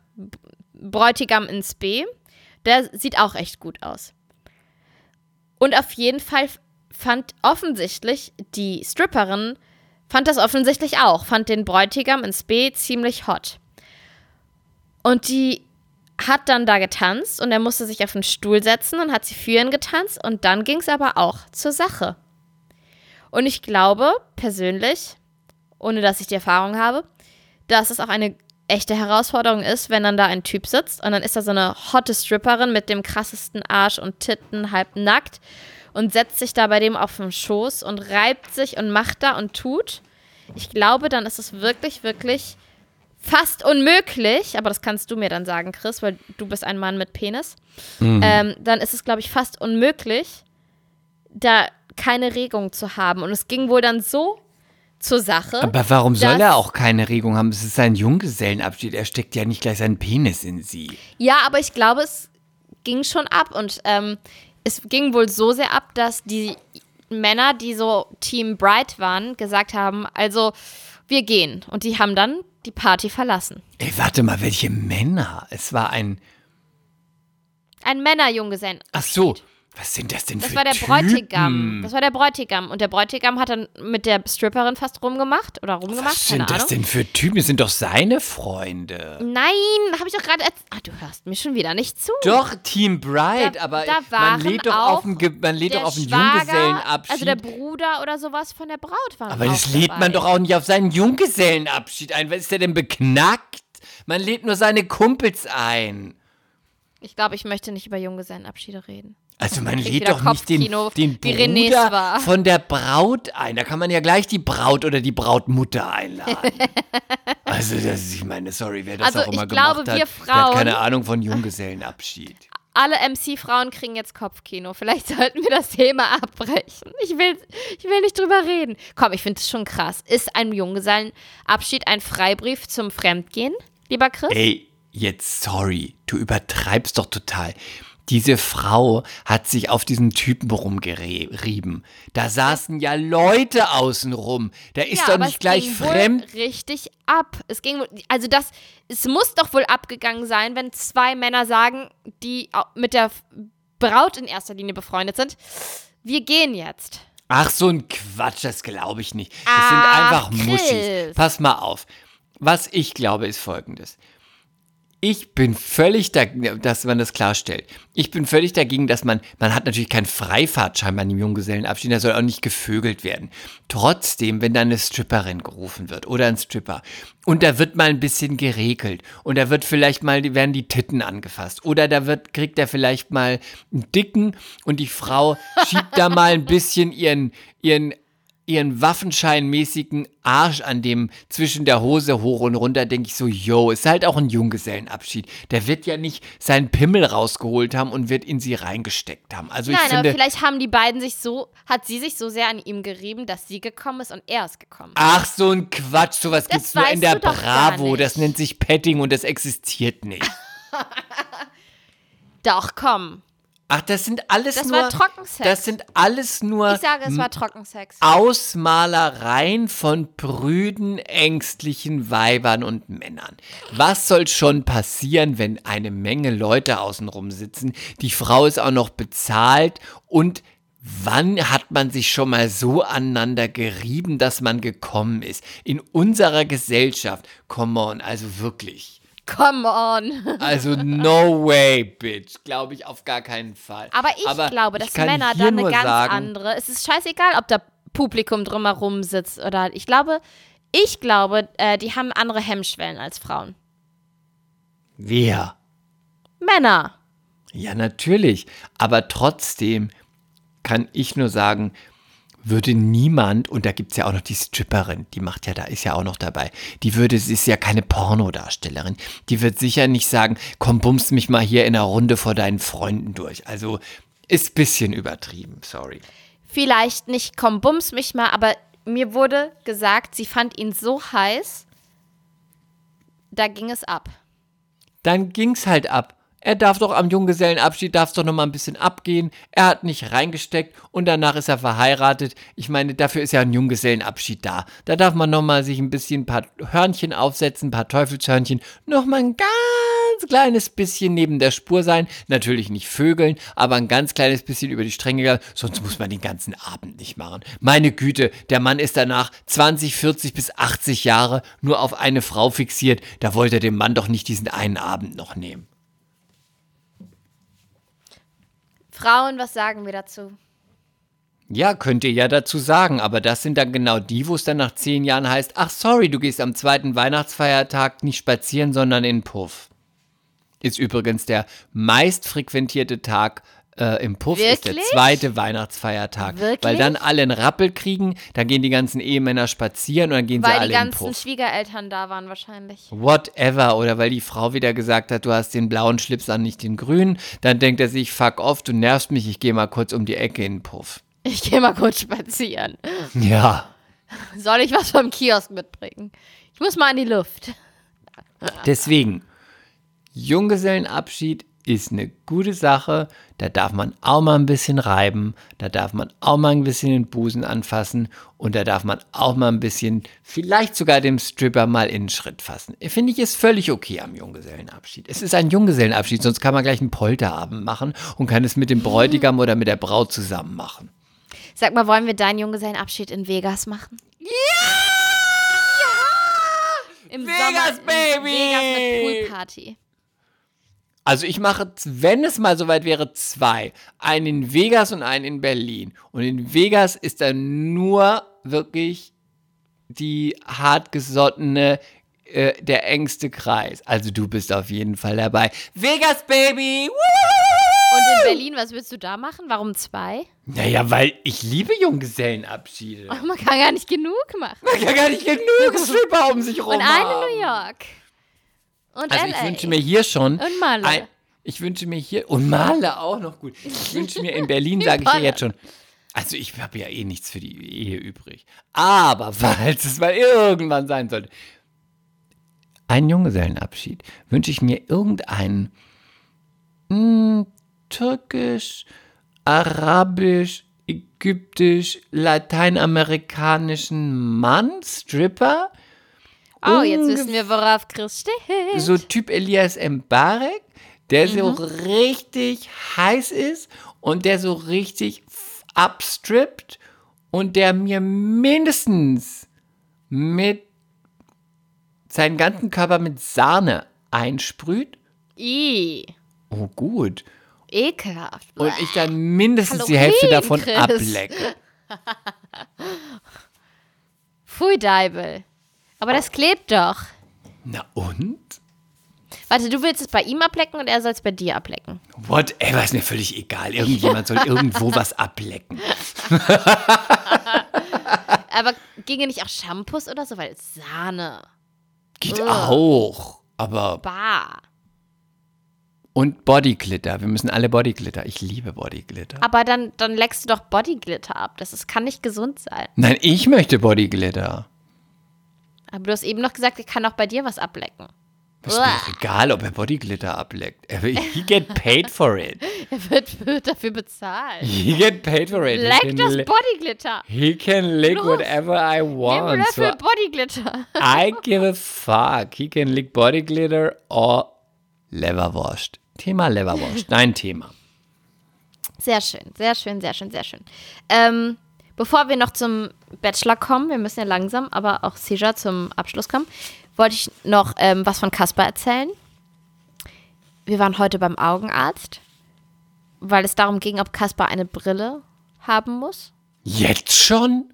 Bräutigam ins B. Der sieht auch echt gut aus. Und auf jeden Fall fand offensichtlich die Stripperin, fand das offensichtlich auch, fand den Bräutigam ins B ziemlich hot. Und die hat dann da getanzt und er musste sich auf den Stuhl setzen und hat sie für ihn getanzt und dann ging es aber auch zur Sache. Und ich glaube persönlich, ohne dass ich die Erfahrung habe, dass es auch eine echte Herausforderung ist, wenn dann da ein Typ sitzt und dann ist da so eine hotte Stripperin mit dem krassesten Arsch und Titten halb nackt und setzt sich da bei dem auf den Schoß und reibt sich und macht da und tut. Ich glaube, dann ist es wirklich, wirklich fast unmöglich, aber das kannst du mir dann sagen, Chris, weil du bist ein Mann mit Penis. Ähm, dann ist es, glaube ich, fast unmöglich, da keine Regung zu haben. Und es ging wohl dann so zur Sache. Aber warum soll er auch keine Regung haben? Es ist sein Junggesellenabschied. Er steckt ja nicht gleich seinen Penis in sie. Ja, aber ich glaube, es ging schon ab und ähm, es ging wohl so sehr ab, dass die Männer, die so Team Bright waren, gesagt haben, also wir gehen. Und die haben dann die Party verlassen. Ey, warte mal, welche Männer? Es war ein. Ein Männerjunggesellen. Ach so, was sind das denn Das für war der Typen? Bräutigam. Das war der Bräutigam. Und der Bräutigam hat dann mit der Stripperin fast rumgemacht oder rumgemacht. Was sind das Ahnung. denn für Typen? Das sind doch seine Freunde. Nein, habe ich doch gerade erzählt. Ah, du hörst mir schon wieder nicht zu. Doch, Team Bride, Da- aber da man lädt doch auf einen, Ge- man lädt der doch auf einen Schwager, Junggesellenabschied. Also der Bruder oder sowas von der Braut war aber das lädt dabei. man doch auch nicht auf seinen Junggesellenabschied ein. Was ist der denn beknackt? Man lädt nur seine Kumpels ein. Ich glaube, ich möchte nicht über Junggesellenabschiede reden. Also man lädt doch nicht den, den Bruder war. von der Braut ein. Da kann man ja gleich die Braut oder die Brautmutter einladen. also das ist, ich meine, sorry, wer das Also auch immer ich glaube, gemacht hat, wir der hat Frauen- keine Ahnung von Junggesellenabschied. Alle MC-Frauen kriegen jetzt Kopfkino. Vielleicht sollten wir das Thema abbrechen. Ich will, ich will nicht drüber reden. Komm, ich finde es schon krass. Ist ein Junggesellenabschied ein Freibrief zum Fremdgehen, lieber Chris? Ey, jetzt sorry, du übertreibst doch total. Diese Frau hat sich auf diesen Typen rumgerieben. Da saßen ja Leute außenrum. Der ist ja, doch nicht gleich fremd. Richtig ab. Es ging also das es muss doch wohl abgegangen sein, wenn zwei Männer sagen, die mit der Braut in erster Linie befreundet sind. Wir gehen jetzt. Ach, so ein Quatsch, das glaube ich nicht. Das Ach, sind einfach Chris. Muschis. Pass mal auf. Was ich glaube, ist folgendes. Ich bin völlig dagegen, dass man das klarstellt. Ich bin völlig dagegen, dass man, man hat natürlich keinen Freifahrtschein bei einem Junggesellenabschied, der soll auch nicht gevögelt werden. Trotzdem, wenn da eine Stripperin gerufen wird oder ein Stripper und da wird mal ein bisschen geregelt und da wird vielleicht mal, werden die Titten angefasst oder da wird, kriegt er vielleicht mal einen Dicken und die Frau schiebt da mal ein bisschen ihren, ihren ihren waffenscheinmäßigen Arsch an dem zwischen der Hose hoch und runter, denke ich so, yo, ist halt auch ein Junggesellenabschied. Der wird ja nicht seinen Pimmel rausgeholt haben und wird in sie reingesteckt haben. Also Nein, ich finde, aber vielleicht haben die beiden sich so, hat sie sich so sehr an ihm gerieben, dass sie gekommen ist und er ist gekommen. ach so ein Quatsch, sowas Das gibt's nur in der Bravo. Das nennt sich Petting und das existiert nicht. Doch, komm. Ach, das sind alles Das nur. war Trockensex. Das sind alles nur Ich sage, es war Trockensex. Ausmalereien von prüden, ängstlichen Weibern und Männern. Was soll schon passieren, wenn eine Menge Leute außenrum sitzen? Die Frau ist auch noch bezahlt und Wann hat man sich schon mal so aneinander gerieben, dass man gekommen ist? In unserer Gesellschaft. Come on, also wirklich. Come on. Also no way, bitch. Glaube ich auf gar keinen Fall. Aber ich glaube, dass kann Männer da eine ganz sagen, andere. Es ist scheißegal, ob da Publikum drumherum sitzt oder. Ich glaube, ich glaube, äh, die haben andere Hemmschwellen als Frauen. Wer? Männer. Ja, natürlich. Aber trotzdem kann ich nur sagen, würde niemand, und da gibt es ja auch noch die Stripperin, die macht ja, da ist ja auch noch dabei, die würde, sie ist ja keine Pornodarstellerin, die wird sicher nicht sagen, komm, bummst mich mal hier in einer Runde vor deinen Freunden durch. Also ist ein bisschen übertrieben, sorry. Vielleicht nicht, komm, bums mich mal, aber mir wurde gesagt, sie fand ihn so heiß, da ging es ab. Dann ging's halt ab. Er darf doch am Junggesellenabschied, darf doch noch mal ein bisschen abgehen. Er hat nicht reingesteckt und danach ist er verheiratet. Ich meine, dafür ist ja ein Junggesellenabschied da. Da darf man noch mal sich ein bisschen ein paar Hörnchen aufsetzen, ein paar Teufelshörnchen, noch mal ein ganz kleines bisschen neben der Spur sein. Natürlich nicht vögeln, aber ein ganz kleines bisschen über die Stränge gehen. Sonst muss man den ganzen Abend nicht machen. Meine Güte, der Mann ist danach 20, 40 bis 80 Jahre nur auf eine Frau fixiert. Da wollte er dem Mann doch nicht diesen einen Abend noch nehmen. Frauen, was sagen wir dazu? Ja, könnt ihr ja dazu sagen, aber das sind dann genau die, wo es dann nach zehn Jahren heißt, ach sorry, du gehst am zweiten Weihnachtsfeiertag nicht spazieren, sondern in Puff. Ist übrigens der meist frequentierte Tag äh, im Puff, ist der Wirklich? zweite Weihnachtsfeiertag. Weil Wirklich? dann alle einen Rappel kriegen, dann gehen die ganzen Ehemänner spazieren und dann gehen sie Weil alle die in den ganzen Puff. Schwiegereltern da waren wahrscheinlich. Whatever. Oder weil die Frau wieder gesagt hat, du hast den blauen Schlips an, nicht den grünen. Dann denkt er sich, fuck off, du nervst mich, ich gehe mal kurz um die Ecke in den Puff. Ich gehe mal kurz spazieren. Ja. Soll ich was vom Kiosk mitbringen? Ich muss mal in die Luft. Deswegen, Junggesellenabschied ist eine gute Sache. Da darf man auch mal ein bisschen reiben. Da darf man auch mal ein bisschen den Busen anfassen. Und da darf man auch mal ein bisschen, vielleicht sogar dem Stripper mal in den Schritt fassen. Finde ich, ist völlig okay am Junggesellenabschied. Es ist ein Junggesellenabschied, sonst kann man gleich einen Polterabend machen und kann es mit dem Bräutigam oder mit der Braut zusammen machen. Sag mal, wollen wir deinen Junggesellenabschied in Vegas machen? Ja! Im Vegas, Sommer, baby! Vegas mit Poolparty. Also ich mache, wenn es mal soweit wäre, zwei. Einen in Vegas und einen in Berlin. Und in Vegas ist dann nur wirklich die hartgesottene, äh, der engste Kreis. Also du bist auf jeden Fall dabei. Vegas, Baby! Woo! Und in Berlin, was willst du da machen? Warum zwei? Naja, weil ich liebe Junggesellenabschiede. Oh, man kann gar nicht genug machen. Man kann gar nicht genug Stripper um sich rum Und eine haben. New York. Und Also LA. ich wünsche mir hier schon. Und Malle. Ein, ich wünsche mir hier. Und Male auch noch gut. Ich wünsche mir in Berlin, sage ich ja jetzt schon. Also ich habe ja eh nichts für die Ehe übrig. Aber falls es mal irgendwann sein sollte. Einen Junggesellenabschied wünsche ich mir irgendeinen mh, türkisch, arabisch, ägyptisch, lateinamerikanischen Mann, Stripper. Oh, jetzt wissen wir, worauf Chris steht. so Typ Elias Mbarek, der so Mhm. richtig heiß ist und der so richtig abstrippt und der mir mindestens mit seinen ganzen Körper mit Sahne einsprüht. I. Oh, gut. Ekelhaft. Und ich dann mindestens die Halloween, Hälfte davon Chris. ablecke. Pfui, Deibel. Aber das klebt doch. Na und? Warte, du willst es bei ihm ablecken und er soll es bei dir ablecken. Whatever, ist mir völlig egal. Irgendjemand soll irgendwo was ablecken. Aber ginge nicht auch Shampoos oder so, weil Sahne. Geht Ugh. auch. Aber. Bah. Und Bodyglitter. Wir müssen alle Bodyglitter. Ich liebe Bodyglitter. Aber dann, dann leckst du doch Bodyglitter ab. Das ist, kann nicht gesund sein. Nein, ich möchte Bodyglitter. Aber du hast eben noch gesagt, er kann auch bei dir was ablecken. Ist mir doch egal, ob er Bodyglitter ableckt. Er He get paid for it. Er wird, wird dafür bezahlt. He get paid for it. Leck das li- Bodyglitter. He can lick Los. whatever I Nimm want. So Löffel Bodyglitter. I give a fuck. He can lick Bodyglitter or Leverwurst. Thema Leverwurst. Dein Thema. Sehr schön, sehr schön, sehr schön, sehr schön. Ähm, bevor wir noch zum Bachelor kommen, wir müssen ja langsam, aber auch sicher zum Abschluss kommen, wollte ich noch ähm, was von Kasper erzählen. Wir waren heute beim Augenarzt, weil es darum ging, ob Kasper eine Brille haben muss. Jetzt schon?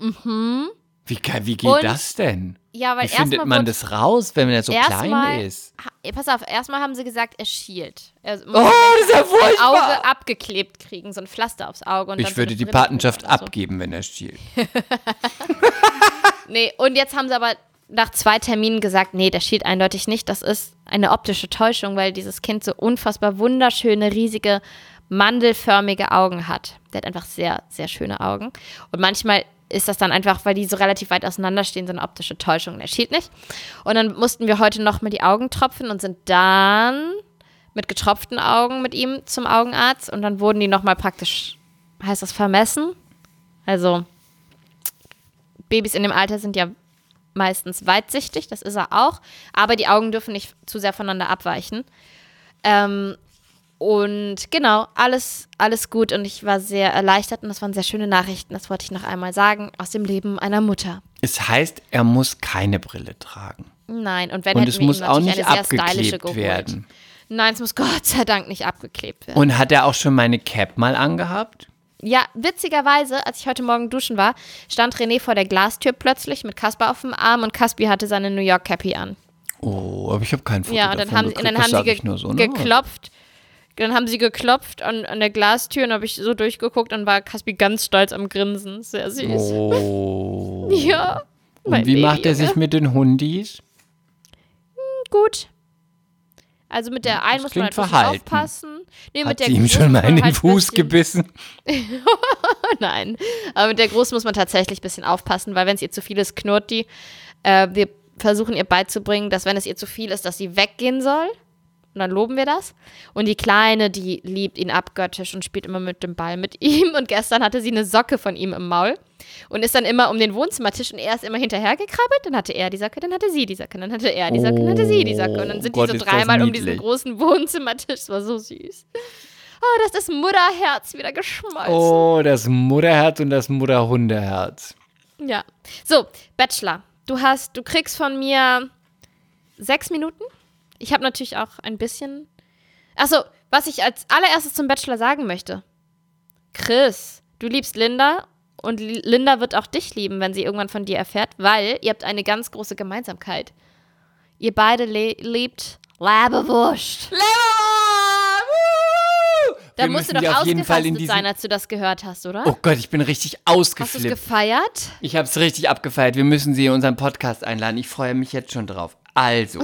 Mhm. Wie, wie geht Und- das denn? Ja, weil Wie findet man das raus, wenn er so klein ist? ha- pass auf, erstmal haben sie gesagt, er schielt. Er muss Oh, das ist ja furchtbar. Auge abgeklebt kriegen, so ein Pflaster aufs Auge. Ich würde die Patenschaft so. abgeben, wenn er stiehlt. Nee, und jetzt haben sie aber nach zwei Terminen gesagt, nee, der schielt eindeutig nicht. Das ist eine optische Täuschung, weil dieses Kind so unfassbar wunderschöne, riesige, mandelförmige Augen hat. Der hat einfach sehr, sehr schöne Augen. Und manchmal ist das dann einfach, weil die so relativ weit auseinanderstehen, so eine optische Täuschung. Der schielt nicht. Und dann mussten wir heute nochmal die Augen tropfen und sind dann mit getropften Augen mit ihm zum Augenarzt. Und dann wurden die nochmal praktisch, heißt das, vermessen. Also Babys in dem Alter sind ja meistens weitsichtig, das ist er auch, aber die Augen dürfen nicht zu sehr voneinander abweichen. Ähm, und genau, alles, alles gut und ich war sehr erleichtert und das waren sehr schöne Nachrichten, das wollte ich noch einmal sagen, aus dem Leben einer Mutter. Es heißt, er muss keine Brille tragen. Nein, und wenn Und es muss auch nicht abgeklebt werden. Nein, es muss Gott sei Dank nicht abgeklebt werden. Und hat er auch schon meine Cap mal angehabt? Ja, witzigerweise, als ich heute Morgen duschen war, stand René vor der Glastür plötzlich mit Kasper auf dem Arm und Kaspi hatte seine New York Cappy an. Oh, aber ich habe kein Foto Ja, und dann haben, gekriegt. dann haben sie ge so, ne? geklopft. Dann haben sie geklopft an, an der Glastür und habe ich so durchgeguckt und war Kaspi ganz stolz am Grinsen. Sehr süß. Oh. Ja. Und wie macht er Baby, sich mit den Hundis? Gut. Also mit der einen das muss man halt verhalten. aufpassen. Nee, Hat sie ihm schon mal in den halt Fuß bisschen- gebissen? Nein. Aber mit der Großen muss man tatsächlich ein bisschen aufpassen, weil wenn es ihr zu viel ist, knurrt die. Äh, wir versuchen ihr beizubringen, dass wenn es ihr zu viel ist, dass sie weggehen soll. Und dann loben wir das. Und die Kleine, die liebt ihn abgöttisch und spielt immer mit dem Ball mit ihm. Und gestern hatte sie eine Socke von ihm im Maul und ist dann immer um den Wohnzimmertisch und er ist immer hinterhergekrabbelt. Dann hatte er die Socke, dann hatte sie die Socke, dann hatte er die Socke, dann hatte sie die Socke. Und dann sind Oh Gott, die so dreimal um diesen großen Wohnzimmertisch. Das war so süß. Oh, das ist das Mutterherz wieder geschmolzen. Oh, das Mutterherz und das Mutterhundeherz. Ja. So, Bachelor. Du hast, du kriegst von mir sechs Minuten. Ich habe natürlich auch ein bisschen. Achso, was ich als allererstes zum Bachelor sagen möchte. Chris, du liebst Linda und Li- Linda wird auch dich lieben, wenn sie irgendwann von dir erfährt, weil ihr habt eine ganz große Gemeinsamkeit. Ihr beide le liebt Leberwurst. Da Wir musst du doch diesen- sein, als du das gehört hast, oder? Oh Gott, ich bin richtig hast du es ausgeflippt. gefeiert? Ich habe es richtig abgefeiert. Wir müssen sie in unseren Podcast einladen. Ich freue mich jetzt schon drauf. Also,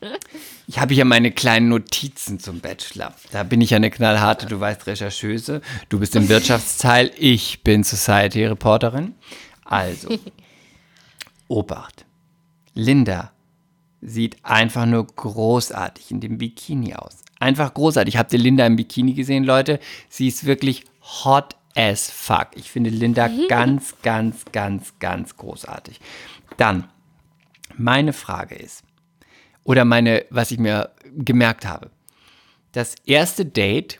ich habe hier meine kleinen Notizen zum Bachelor. Da bin ich ja eine knallharte, du weißt, Rechercheuse. Du bist im Wirtschaftsteil, ich bin Society-Reporterin. Also, Obacht. Linda sieht einfach nur großartig in dem Bikini aus. Einfach großartig. Habt ihr Linda im Bikini gesehen, Leute? Sie ist wirklich hot as fuck. Ich finde Linda ganz, ganz, ganz, ganz großartig. Dann, meine Frage ist, oder meine, was ich mir gemerkt habe. Das erste Date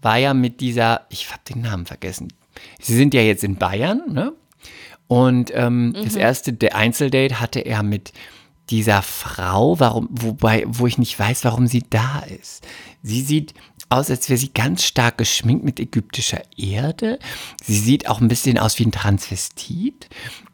war ja mit dieser, ich habe den Namen vergessen. Sie sind ja jetzt in Bayern, ne? Und ähm, das erste Einzeldate hatte er mit dieser Frau, warum, wobei, wo ich nicht weiß, warum sie da ist. Sie sieht aus, als wäre sie ganz stark geschminkt mit ägyptischer Erde. Sie sieht auch ein bisschen aus wie ein Transvestit.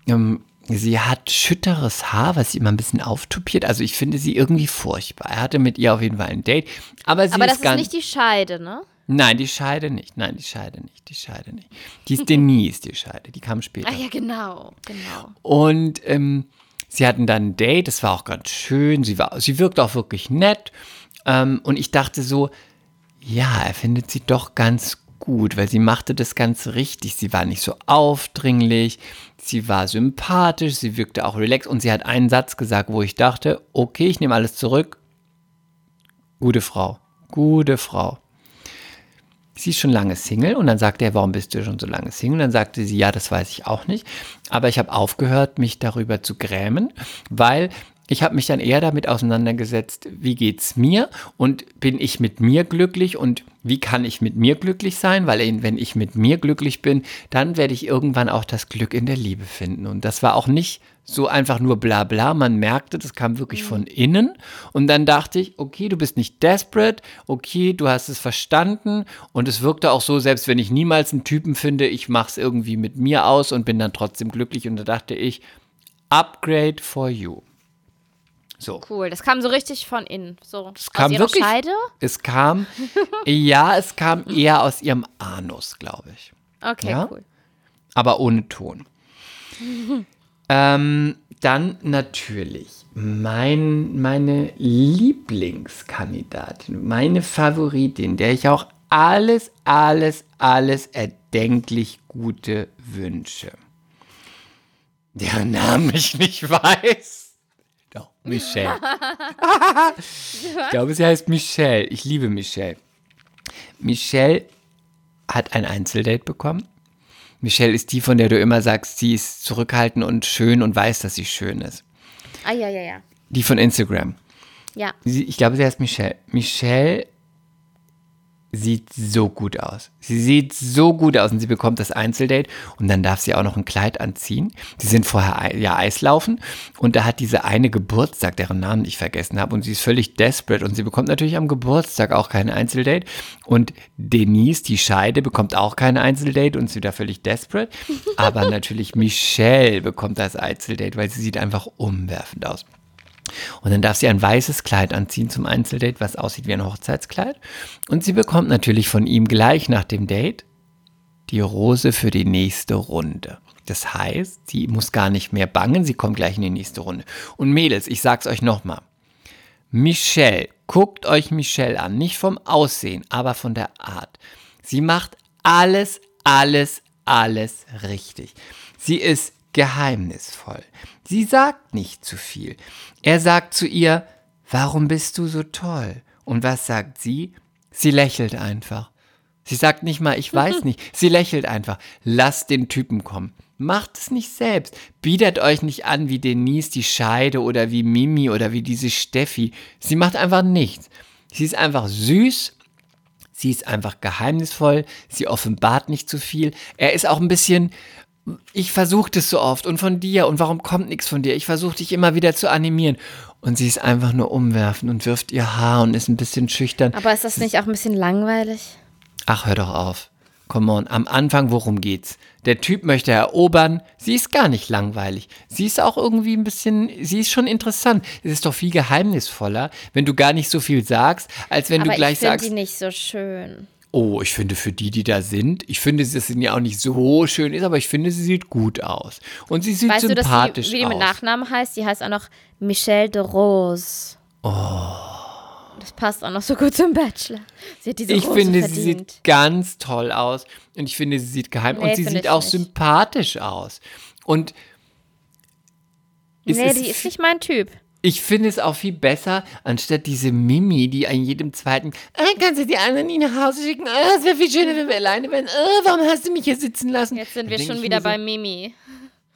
Ähm, sie hat schütteres Haar, was sie immer ein bisschen auftupiert. Also ich finde sie irgendwie furchtbar. Er hatte mit ihr auf jeden Fall ein Date. Aber sie Aber ist das ist nicht die Scheide, ne? Nein, die Scheide nicht. Nein, die Scheide nicht. Die Scheide nicht. Die ist Denise, die Scheide. Die kam später. Ah ja, genau, genau. Und ähm, sie hatten dann ein Date, das war auch ganz schön. Sie, war, sie wirkte auch wirklich nett. Ähm, und ich dachte so, ja, er findet sie doch ganz gut, weil sie machte das Ganze richtig. Sie war nicht so aufdringlich, sie war sympathisch, sie wirkte auch relaxed und sie hat einen Satz gesagt, wo ich dachte, okay, ich nehme alles zurück. Gute Frau, gute Frau. Sie ist schon lange Single und dann sagte er, warum bist du schon so lange Single? Und dann sagte sie, ja, das weiß ich auch nicht. Aber ich habe aufgehört, mich darüber zu grämen, weil ich habe mich dann eher damit auseinandergesetzt, wie geht's mir und bin ich mit mir glücklich und wie kann ich mit mir glücklich sein, weil wenn ich mit mir glücklich bin, dann werde ich irgendwann auch das Glück in der Liebe finden. Und das war auch nicht so einfach nur bla bla, man merkte, das kam wirklich von innen. Und dann dachte ich, okay, du bist nicht desperate, okay, du hast es verstanden. Und es wirkte auch so, selbst wenn ich niemals einen Typen finde, ich mache es irgendwie mit mir aus und bin dann trotzdem glücklich. Und da dachte ich, Upgrade for you. So. Cool, das kam so richtig von innen. So Es kam wirklich. Scheide? Es kam, ja, es kam eher aus ihrem Anus, glaube ich. Okay, Ja? cool. aber ohne Ton. ähm, dann natürlich mein, meine Lieblingskandidatin, meine Favoritin, der ich auch alles, alles, alles erdenklich Gute wünsche. Deren Namen ich nicht weiß. Michelle. ich glaube, sie heißt Michelle. Ich liebe Michelle. Michelle hat ein Einzeldate bekommen. Michelle ist die, von der du immer sagst, sie ist zurückhaltend und schön und weiß, dass sie schön ist. Ah, ja, ja, ja. Die von Instagram. Ja. Sie, ich glaube, sie heißt Michelle. Michelle sieht so gut aus. Sie sieht so gut aus und sie bekommt das Einzeldate und dann darf sie auch noch ein Kleid anziehen. Sie sind vorher ja Eislaufen und da hat diese eine Geburtstag, deren Namen ich vergessen habe und sie ist völlig desperate und sie bekommt natürlich am Geburtstag auch kein Einzeldate und Denise, die Scheide, bekommt auch kein Einzeldate und ist wieder völlig desperate, aber natürlich Michelle bekommt das Einzeldate, weil sie sieht einfach umwerfend aus. Und dann darf sie ein weißes Kleid anziehen zum Einzeldate, was aussieht wie ein Hochzeitskleid. Und sie bekommt natürlich von ihm gleich nach dem Date die Rose für die nächste Runde. Das heißt, sie muss gar nicht mehr bangen, sie kommt gleich in die nächste Runde. Und Mädels, ich sag's euch nochmal. Michelle, guckt euch Michelle an, nicht vom Aussehen, aber von der Art. Sie macht alles, alles, alles richtig. Sie ist geheimnisvoll. Sie sagt nicht zu viel. Er sagt zu ihr, warum bist du so toll? Und was sagt sie? Sie lächelt einfach. Sie sagt nicht mal, ich weiß nicht. Sie lächelt einfach. Lasst den Typen kommen. Macht es nicht selbst. Bietet euch nicht an wie Denise die Scheide oder wie Mimi oder wie diese Steffi. Sie macht einfach nichts. Sie ist einfach süß. Sie ist einfach geheimnisvoll. Sie offenbart nicht zu viel. Er ist auch ein bisschen. Ich versuche das so oft und von dir und warum kommt nichts von dir? Ich versuche dich immer wieder zu animieren. Und sie ist einfach nur umwerfen und wirft ihr Haar und ist ein bisschen schüchtern. Aber ist das nicht auch ein bisschen langweilig? Ach, hör doch auf. Come on, am Anfang, worum geht's? Der Typ möchte erobern. Sie ist gar nicht langweilig. Sie ist auch irgendwie ein bisschen, sie ist schon interessant. Es ist doch viel geheimnisvoller, wenn du gar nicht so viel sagst, als wenn Aber du gleich ich finde sagst, die nicht so schön. Oh, ich finde für die, die da sind, ich finde, dass sie ja auch nicht so schön ist, aber ich finde, sie sieht gut aus. Und sie sieht Weißt du, dass sympathisch die, wie die mit aus. Nachnamen heißt? Die heißt auch noch Michelle de Rose. Oh. Das passt auch noch so gut zum Bachelor. Sie hat diese Ich Rose finde, sie verdient. sieht ganz toll aus und ich finde, sie sieht geheim Nee, und sie sieht auch nicht. sympathisch aus. Und nee, die ist nicht mein Typ. Ich finde es auch viel besser, anstatt diese Mimi, die an jedem zweiten, äh, kannst du die anderen nie nach Hause schicken? Äh, es wäre viel schöner, wenn wir alleine wären. Äh, warum hast du mich hier sitzen lassen? Jetzt sind wir schon wieder so, bei Mimi.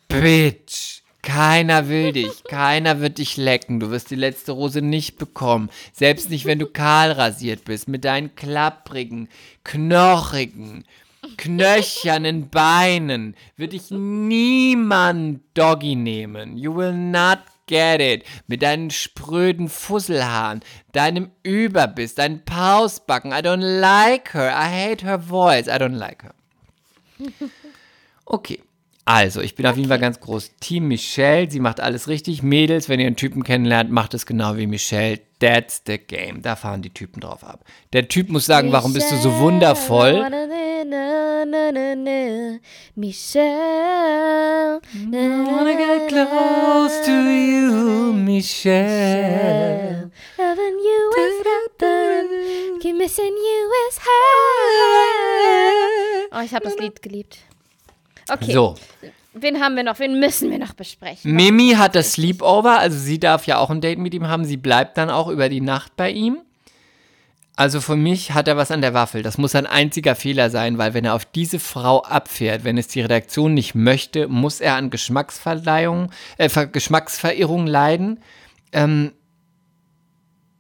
Bitch, keiner will dich, keiner wird dich lecken. Du wirst die letzte Rose nicht bekommen. Selbst nicht, wenn du kahl rasiert bist, mit deinen klapprigen, knochigen, knöchernen Beinen wird dich niemand Doggy nehmen. You will not get it. Mit deinen spröden Fusselhaaren, deinem Überbiss, deinen Pausbacken. I don't like her. I hate her voice. I don't like her. Okay. Also, ich bin auf jeden Fall ganz groß Team Michelle. Sie macht alles richtig. Mädels, wenn ihr einen Typen kennenlernt, macht es genau wie Michelle. That's the game. Da fahren die Typen drauf ab. Der Typ muss sagen, warum bist du so wundervoll? Michelle. I wanna get close to you, Michelle. Loving you is heaven. Keep missing you is hell. Oh, ich habe das Lied geliebt. Okay. So, Wen haben wir noch? Wen müssen wir noch besprechen? Mimi hat das Sleepover, also sie darf ja auch ein Date mit ihm haben. Sie bleibt dann auch über die Nacht bei ihm. Also für mich hat er was an der Waffel. Das muss ein einziger Fehler sein, weil wenn er auf diese Frau abfährt, wenn es die Redaktion nicht möchte, muss er an Geschmacksverleihung, äh, Ver Geschmacksverirrung leiden. Ähm,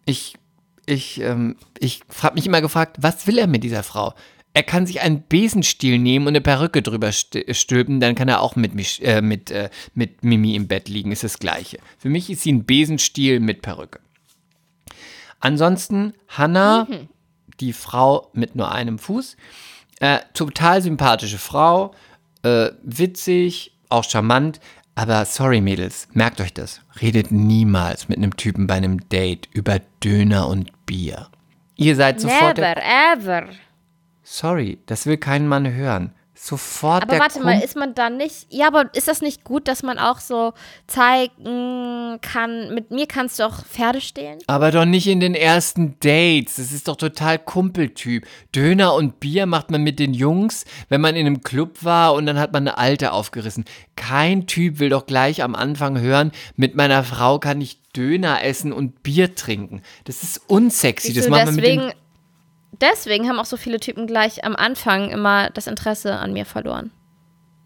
ich, ich, ähm, ich habe mich immer gefragt, was will er mit dieser Frau? Er kann sich einen Besenstiel nehmen und eine Perücke drüber st- stülpen, dann kann er auch mit, Mich äh, mit, äh, mit Mimi im Bett liegen, ist das Gleiche. Für mich ist sie ein Besenstiel mit Perücke. Ansonsten Hannah, die Frau mit nur einem Fuß, äh, total sympathische Frau, äh, witzig, auch charmant, aber sorry Mädels, merkt euch das, redet niemals mit einem Typen bei einem Date über Döner und Bier. Ihr seid sofort Never, ever. Sorry, das will kein Mann hören. Sofort Aber der warte mal, Kump- ist man dann nicht. Ja, aber ist das nicht gut, dass man auch so zeigen kann, mit mir kannst du auch Pferde stehlen? Aber doch nicht in den ersten Dates. Das ist doch total Kumpeltyp. Döner und Bier macht man mit den Jungs, wenn man in einem Club war und dann hat man eine Alte aufgerissen. Kein Typ will doch gleich am Anfang hören, mit meiner Frau kann ich Döner essen und Bier trinken. Das ist unsexy. Siehst Das macht man mit den deswegen, haben auch so viele Typen gleich am Anfang immer das Interesse an mir verloren.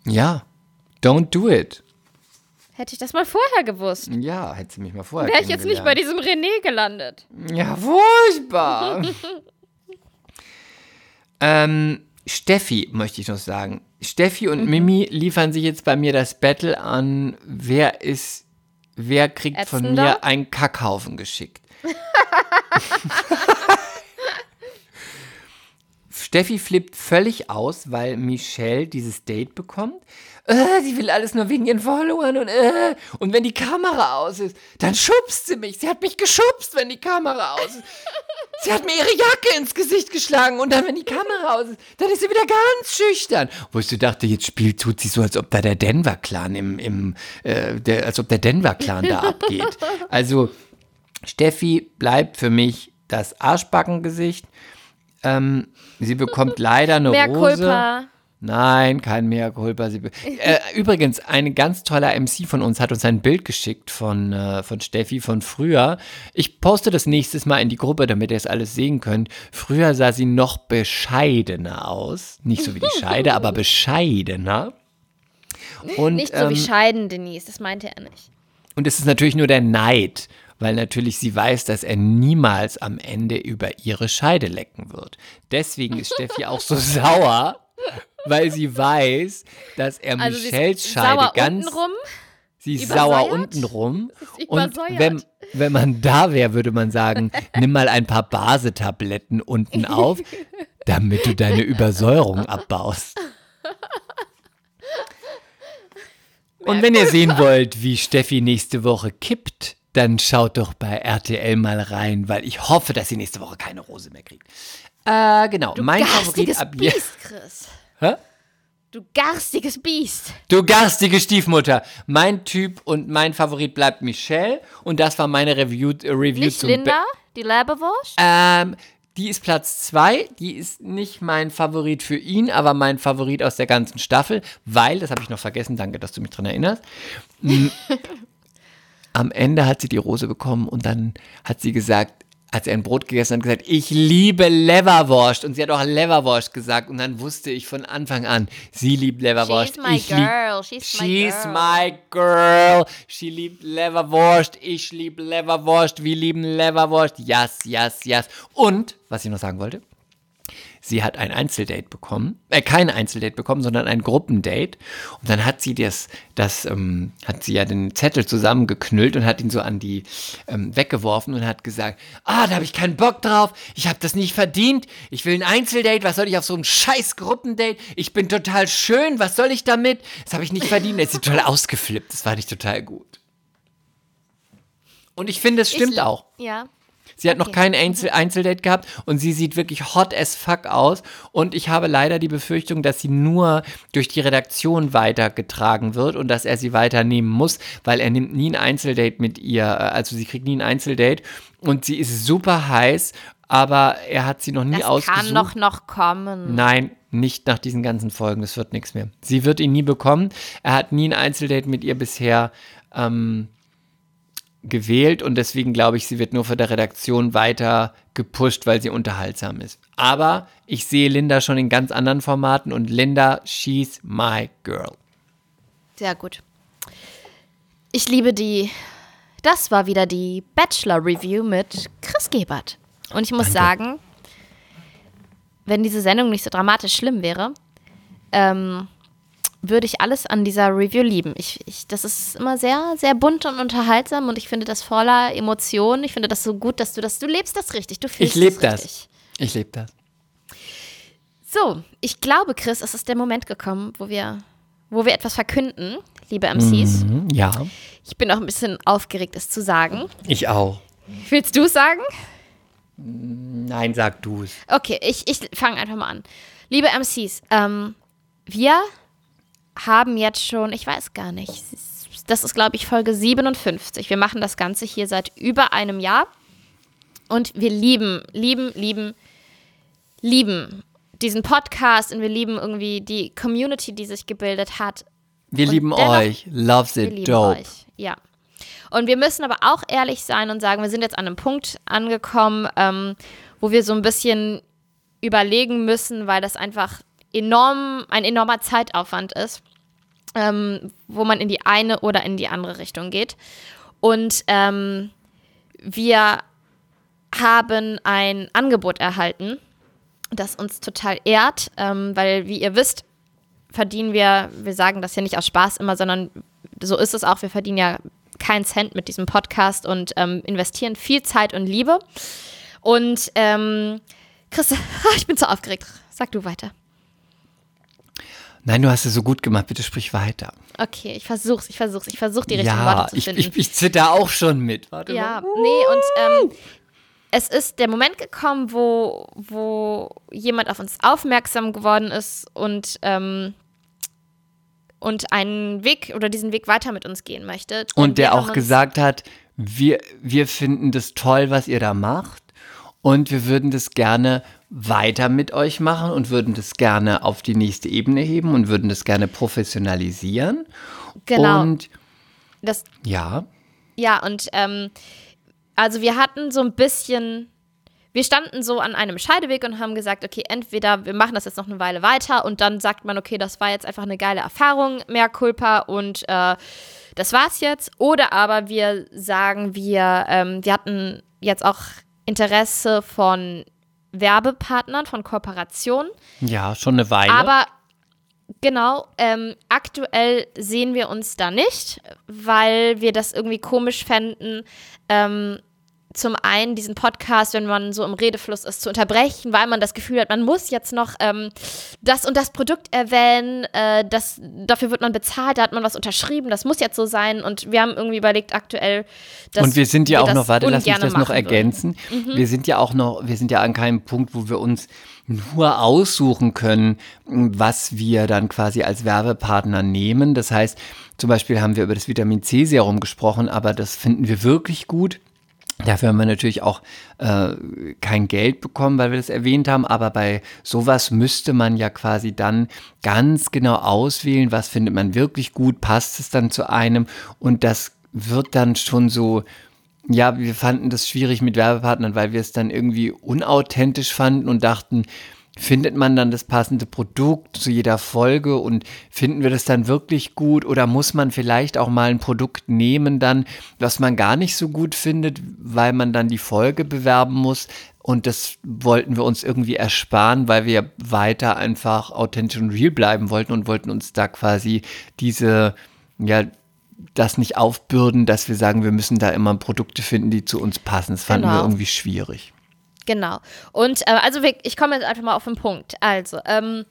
Ja. Don't do it. Hätte ich das mal vorher gewusst, Ja, hätte sie mich mal vorher wäre ich jetzt nicht bei diesem René gelandet. Ja, furchtbar. ähm, Steffi möchte ich noch sagen. Steffi Mhm. und Mimi liefern sich jetzt bei mir das Battle an, wer ist, wer kriegt von Ätzender? mir einen Kackhaufen geschickt. Steffi flippt völlig aus, weil Michelle dieses Date bekommt. Äh, sie will alles nur wegen ihren Followern und äh, und wenn die Kamera aus ist, dann schubst sie mich. Sie hat mich geschubst, wenn die Kamera aus ist. Sie hat mir ihre Jacke ins Gesicht geschlagen und dann, wenn die Kamera aus ist, dann ist sie wieder ganz schüchtern. Wo ich so dachte, jetzt spielt, tut sie so, als ob da der Denver-Clan im, im äh, der, als ob der Denver-Clan da abgeht. Also, Steffi bleibt für mich das Arschbackengesicht. Ähm, sie bekommt leider eine Mehr Rose. Culpa. Nein, kein Mea culpa. Sie äh, übrigens, ein ganz toller MC von uns hat uns ein Bild geschickt von, äh, von Steffi von früher. Ich poste das nächstes Mal in die Gruppe, damit ihr es alles sehen könnt. Früher sah sie noch bescheidener aus. Nicht so wie die Scheide, aber bescheidener. Und, Nicht so wie ähm, Scheiden, Denise, das meinte er nicht. und es ist natürlich nur der Neid, weil natürlich sie weiß, dass er niemals am Ende über ihre Scheide lecken wird. Deswegen ist Steffi auch so sauer, weil sie weiß, dass er Also ist Scheide sauer ganz. untenrum. Sie ist übersäuert? sauer untenrum. ist Und wenn, wenn man da wäre, würde man sagen, nimm mal ein paar Basetabletten unten auf, damit du deine Übersäuerung abbaust. Und wenn ihr sehen wollt, wie Steffi nächste Woche kippt, dann schaut doch bei RTL mal rein, weil ich hoffe, dass sie nächste Woche keine Rose mehr kriegt. Äh, genau, mein Favorit garstiges ab jetzt. Biest, Chris. Hä? Du garstiges Biest. Du garstige Stiefmutter. Mein Typ und mein Favorit bleibt Michelle. Und das war meine Review, äh, Review Nicht zum Linda, die Leberwurst? Ähm, die ist Platz zwei. Die ist nicht mein Favorit für ihn, aber mein Favorit aus der ganzen Staffel, weil, das habe ich noch vergessen, danke, dass du mich dran erinnerst. Am Ende hat sie die Rose bekommen und dann hat sie gesagt, hat sie ein Brot gegessen und gesagt, ich liebe Leverwurst. Und sie hat auch Leverwurst gesagt. Und dann wusste ich von Anfang an, sie liebt Leverwurst. She's my ich girl. She's my She's girl. my girl. She liebt Leverwurst. Ich liebe Leverwurst. Wir lieben Leverwurst. Yes, yes, yes. Und, was ich noch sagen wollte, sie hat ein Einzeldate bekommen, äh, kein Einzeldate bekommen, sondern ein Gruppendate. Und dann hat sie das, das ähm, hat sie ja den Zettel zusammengeknüllt und hat ihn so an die ähm, weggeworfen und hat gesagt, ah, da habe ich keinen Bock drauf, ich habe das nicht verdient, ich will ein Einzeldate, was soll ich auf so einem scheiß Gruppendate? Ich bin total schön, was soll ich damit? Das habe ich nicht verdient. Jetzt ist sie total ausgeflippt, das fand ich total gut. Und ich finde, es stimmt Ich- auch. Ja. Sie hat noch Okay. kein Einzel Einzeldate gehabt und sie sieht wirklich hot as fuck aus. Und ich habe leider die Befürchtung, dass sie nur durch die Redaktion weitergetragen wird und dass er sie weiternehmen muss, weil er nimmt nie ein Einzeldate mit ihr. äh, Also sie kriegt nie ein Einzeldate und sie ist super heiß, aber er hat sie noch nie Das ausgesucht. kann doch noch kommen. Nein, nicht nach diesen ganzen Folgen. Das wird nichts mehr. Sie wird ihn nie bekommen. Er hat nie ein Einzeldate mit ihr bisher ähm, gewählt und deswegen glaube ich, sie wird nur von der Redaktion weiter gepusht, weil sie unterhaltsam ist. Aber ich sehe Linda schon in ganz anderen Formaten und Linda, she's my girl. Sehr gut. Ich liebe die. Das war wieder die Bachelor Review mit Chris Gebert. Und ich muss sagen, wenn diese Sendung nicht so dramatisch schlimm wäre, ähm, würde ich alles an dieser Review lieben. Ich, ich, das ist immer sehr, sehr bunt und unterhaltsam und ich finde das voller Emotionen. Ich finde das so gut, dass du das, du lebst das richtig. Du Ich fühlst lebe das. das. richtig. Ich lebe das. So, ich glaube, Chris, es ist der Moment gekommen, wo wir, wo wir etwas verkünden, liebe MCs. Mhm, ja, Ich bin auch ein bisschen aufgeregt, es zu sagen. ich auch. Willst du es sagen? Nein, sag du es. Okay, ich, ich fange einfach mal an. Liebe MCs, ähm, wir haben jetzt schon, ich weiß gar nicht, das ist, glaube ich, Folge 57. Wir machen das Ganze hier seit über einem Jahr. Und wir lieben, lieben, lieben, lieben diesen Podcast und wir lieben irgendwie die Community, die sich gebildet hat. Wir Und lieben dennoch- euch. Loves Wir it lieben dope. euch. Ja. Und wir müssen aber auch ehrlich sein und sagen, wir sind jetzt an einem Punkt angekommen, ähm, wo wir so ein bisschen überlegen müssen, weil das einfach enorm, ein enormer Zeitaufwand ist, ähm, wo man in die eine oder in die andere Richtung geht. Und ähm, wir haben ein Angebot erhalten, das uns total ehrt, ähm, weil, wie ihr wisst, verdienen wir, wir sagen das ja nicht aus Spaß immer, sondern so ist es auch, wir verdienen ja keinen Cent mit diesem Podcast und ähm, investieren viel Zeit und Liebe. Und ähm, Chris, ich bin so aufgeregt. Sag du weiter. Nein, du hast es so gut gemacht. Bitte sprich weiter. Okay, ich versuch's, ich versuch's, ich versuch die richtigen ja, Worte zu ich, finden. ich, ich zitter auch schon mit. Warte Ja, mal. nee, und ähm, es ist der Moment gekommen, wo, wo jemand auf uns aufmerksam geworden ist und, ähm, und einen Weg oder diesen Weg weiter mit uns gehen möchte. Und der auch gesagt hat, wir, wir finden das toll, was ihr da macht. Und wir würden das gerne weiter mit euch machen und würden das gerne auf die nächste Ebene heben und würden das gerne professionalisieren. Genau. Und Das, ja, ja, und ähm, also wir hatten so ein bisschen, wir standen so an einem Scheideweg und haben gesagt, okay, entweder wir machen das jetzt noch eine Weile weiter und dann sagt man, okay, das war jetzt einfach eine geile Erfahrung, mehr Culpa und äh, das war's jetzt. Oder aber wir sagen, wir, ähm, wir hatten jetzt auch Interesse von Werbepartnern, von Kooperationen. ja, schon eine Weile. Aber genau, ähm, aktuell sehen wir uns da nicht, weil wir das irgendwie komisch fänden, ähm, zum einen diesen Podcast, wenn man so im Redefluss ist, zu unterbrechen, weil man das Gefühl hat, man muss jetzt noch ähm, das und das Produkt erwähnen, äh, das, dafür wird man bezahlt, da hat man was unterschrieben, das muss jetzt so sein und wir haben irgendwie überlegt aktuell, dass und wir sind ja auch das noch, warte, lass mich das noch ergänzen. Wir sind ja auch noch, wir sind ja an keinem Punkt, wo wir uns nur aussuchen können, was wir dann quasi als Werbepartner nehmen. Das heißt, zum Beispiel haben wir über das Vitamin C Serum gesprochen, aber das finden wir wirklich gut. Dafür haben wir natürlich auch äh, kein Geld bekommen, weil wir das erwähnt haben, aber bei sowas müsste man ja quasi dann ganz genau auswählen, was findet man wirklich gut, passt es dann zu einem. Und das wird dann schon so, ja, wir fanden das schwierig mit Werbepartnern, weil wir es dann irgendwie unauthentisch fanden und dachten, findet man dann das passende Produkt zu jeder Folge und finden wir das dann wirklich gut oder muss man vielleicht auch mal ein Produkt nehmen dann, was man gar nicht so gut findet, weil man dann die Folge bewerben muss. Und das wollten wir uns irgendwie ersparen, weil wir weiter einfach authentisch und real bleiben wollten und wollten uns da quasi diese, ja, das nicht aufbürden, dass wir sagen, wir müssen da immer Produkte finden, die zu uns passen. Das fanden Genau. wir irgendwie schwierig. Genau. Und äh, also ich komme jetzt einfach mal auf den Punkt. Also, ähm,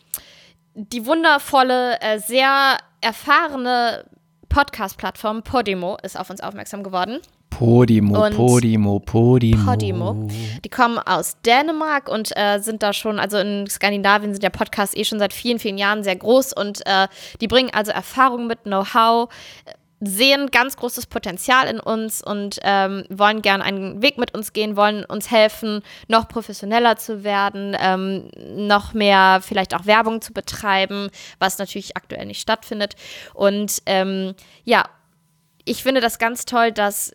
die wundervolle, äh, sehr erfahrene Podcast-Plattform Podimo ist auf uns aufmerksam geworden. Podimo, Und Podimo, Podimo. Podimo. Die kommen aus Dänemark und äh, sind da schon, also in Skandinavien sind ja Podcasts eh schon seit vielen, vielen Jahren sehr groß und äh, die bringen also Erfahrung mit, Know-how, sehen ganz großes Potenzial in uns und ähm, wollen gern einen Weg mit uns gehen, wollen uns helfen, noch professioneller zu werden, ähm, noch mehr vielleicht auch Werbung zu betreiben, was natürlich aktuell nicht stattfindet. Und ähm, ja, ich finde das ganz toll, dass,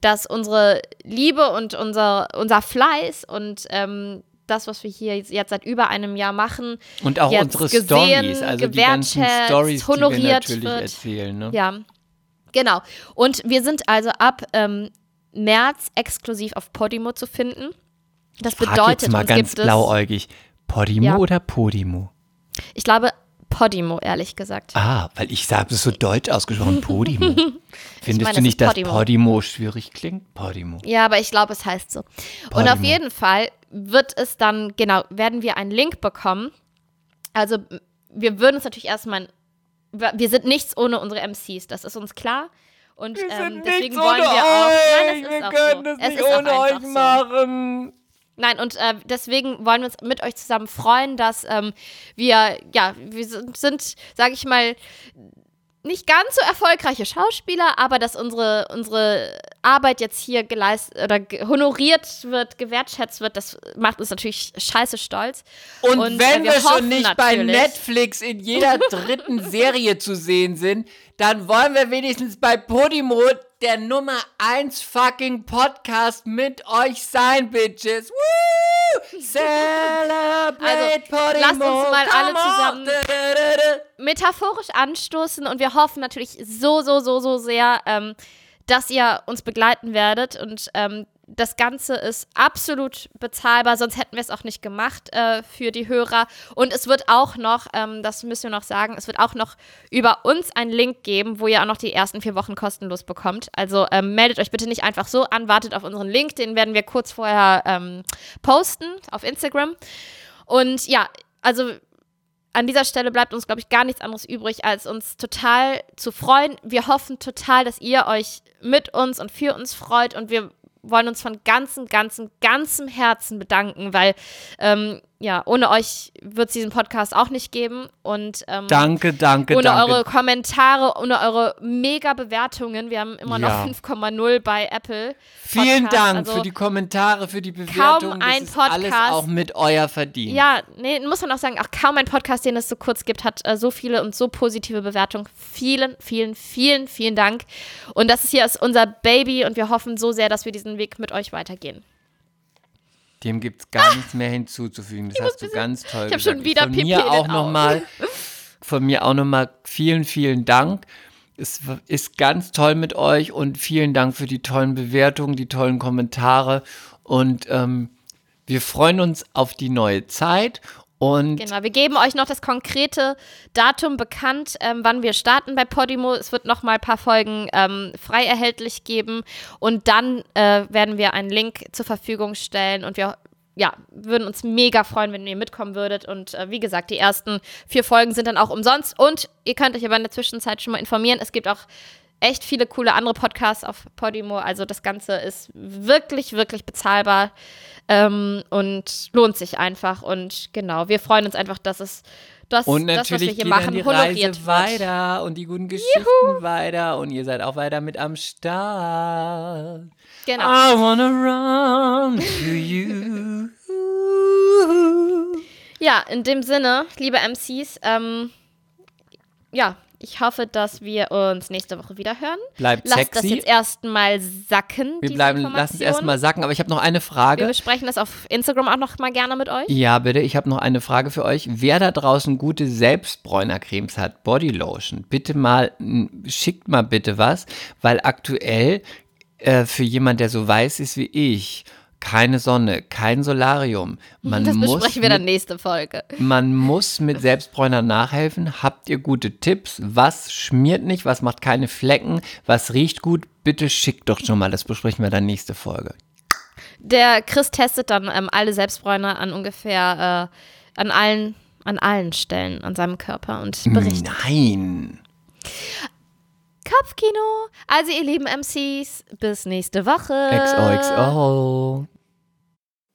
dass unsere Liebe und unser, unser Fleiß und ähm, das, was wir hier jetzt seit über einem Jahr machen, Und auch unsere gesehen, Stories, also die ganzen Stories, die wir honoriert natürlich wird. erzählen. Ne? ja, genau. Und wir sind also ab ähm, März exklusiv auf Podimo zu finden. Das Frag bedeutet, jetzt mal ganz blauäugig, Podimo Ja. oder Podimo? ich glaube, Podimo, ehrlich gesagt. Ah, weil ich sage es so deutsch ausgesprochen, Podimo. Findest meine, du nicht, ist dass Podimo. Podimo schwierig klingt? Podimo. Ja, aber ich glaube, es heißt so. Und Podimo. auf jeden Fall wird es dann, genau, werden wir einen Link bekommen. Also, wir würden uns natürlich erstmal, wir wir sind nichts ohne unsere MCs, das ist uns klar. Und ähm, deswegen wollen wir auch. Nein, ist auch so. es ist auch einfach so. machen. Nein, und äh, deswegen wollen wir uns mit euch zusammen freuen, dass ähm, wir, ja, wir sind, sind sage ich mal, nicht ganz so erfolgreiche Schauspieler, aber dass unsere, unsere Arbeit jetzt hier geleistet oder honoriert wird, gewertschätzt wird, das macht uns natürlich scheiße stolz. Und, Und, wenn äh, wir wir, schon nicht bei natürlich- Netflix in jeder dritten Serie zu sehen sind, dann wollen wir wenigstens bei Podimo der Nummer 1 fucking Podcast mit euch sein, Bitches. Woo! Celebrate Also, lasst uns mal alle zusammen- metaphorisch anstoßen und wir hoffen natürlich so, so, so, so sehr, ähm, dass ihr uns begleiten werdet und ähm, das Ganze ist absolut bezahlbar, sonst hätten wir es auch nicht gemacht äh, für die Hörer. Und es wird auch noch, ähm, das müssen wir noch sagen, es wird auch noch über uns einen Link geben, wo ihr auch noch die ersten vier Wochen kostenlos bekommt. Also ähm, meldet euch bitte nicht einfach so an, wartet auf unseren Link, den werden wir kurz vorher ähm, posten auf Instagram. Und ja, also an dieser Stelle bleibt uns, glaube ich, gar nichts anderes übrig, als uns total zu freuen. Wir hoffen total, dass ihr euch mit uns und für uns freut und wir wollen uns von ganzem, ganzem, ganzem Herzen bedanken, weil ähm, ja, ohne euch wird es diesen Podcast auch nicht geben und ähm, Danke, danke, ohne danke. eure Kommentare, ohne eure mega Bewertungen. Wir haben immer Ja. noch 5,0 bei Apple. Vielen Podcast. Dank Also, für die Kommentare, für die Bewertungen. Das ein ist alles Podcast- auch mit euer Verdienst. Ja, nee, muss man auch sagen, auch kaum ein Podcast, den es so kurz gibt, hat äh, so viele und so positive Bewertungen. Vielen, vielen, vielen, vielen Dank. Und das ist hier ist unser Baby und wir hoffen so sehr, dass wir diesen Weg mit euch weitergehen. Dem gibt es gar nichts mehr hinzuzufügen. Das hast du ganz toll ich gesagt. schon wieder Von mir auch noch mal, Von mir auch nochmal vielen, vielen Dank. Es ist ganz toll mit euch und vielen Dank für die tollen Bewertungen, die tollen Kommentare. Und ähm, wir freuen uns auf die neue Zeit. Und Genau, wir geben euch noch das konkrete Datum bekannt, ähm, wann wir starten bei Podimo. Es wird noch mal ein paar Folgen ähm, frei erhältlich geben und dann äh, werden wir einen Link zur Verfügung stellen und wir ja, würden uns mega freuen, wenn ihr mitkommen würdet. Und äh, wie gesagt, die ersten vier Folgen sind dann auch umsonst. Und ihr könnt euch aber in der Zwischenzeit schon mal informieren. Es gibt auch echt viele coole andere Podcasts auf Podimo. Also das Ganze ist wirklich, wirklich bezahlbar ähm, und lohnt sich einfach. Und genau, wir freuen uns einfach, dass es das, Und das was wir natürlich hier geht machen, die honoriert Reise wird. weiter und die guten Geschichten weiter und ihr seid auch weiter mit am Start. Genau. I wanna run to you. Ja, in dem Sinne, liebe MCs, ähm, ja, Ich hoffe, dass wir uns nächste Woche wieder hören. Bleibt Lasst das sexy. jetzt erstmal sacken. Wir bleiben, lassen es erstmal sacken, aber ich habe noch eine Wir Frage. besprechen das auf Instagram auch noch mal gerne mit euch. Ja, bitte, ich habe noch eine Frage für euch. Wer da draußen gute Selbstbräunercremes hat, Bodylotion, bitte mal, schickt mal bitte was, weil aktuell äh, für jemand, der so weiß ist wie ich, keine Sonne, kein Solarium. Man das muss besprechen wir mit dann nächste Folge. Man muss mit Selbstbräunern nachhelfen. Habt ihr gute Tipps? Was schmiert nicht? Was macht keine Flecken? Was riecht gut? Bitte schickt doch schon mal. Das besprechen wir dann nächste Folge. Der Chris testet dann ähm, alle Selbstbräuner an ungefähr äh, an allen an allen Stellen an seinem Körper und berichtet. Nein. Kopfkino. Also ihr lieben MCs, bis nächste Woche. XOXO.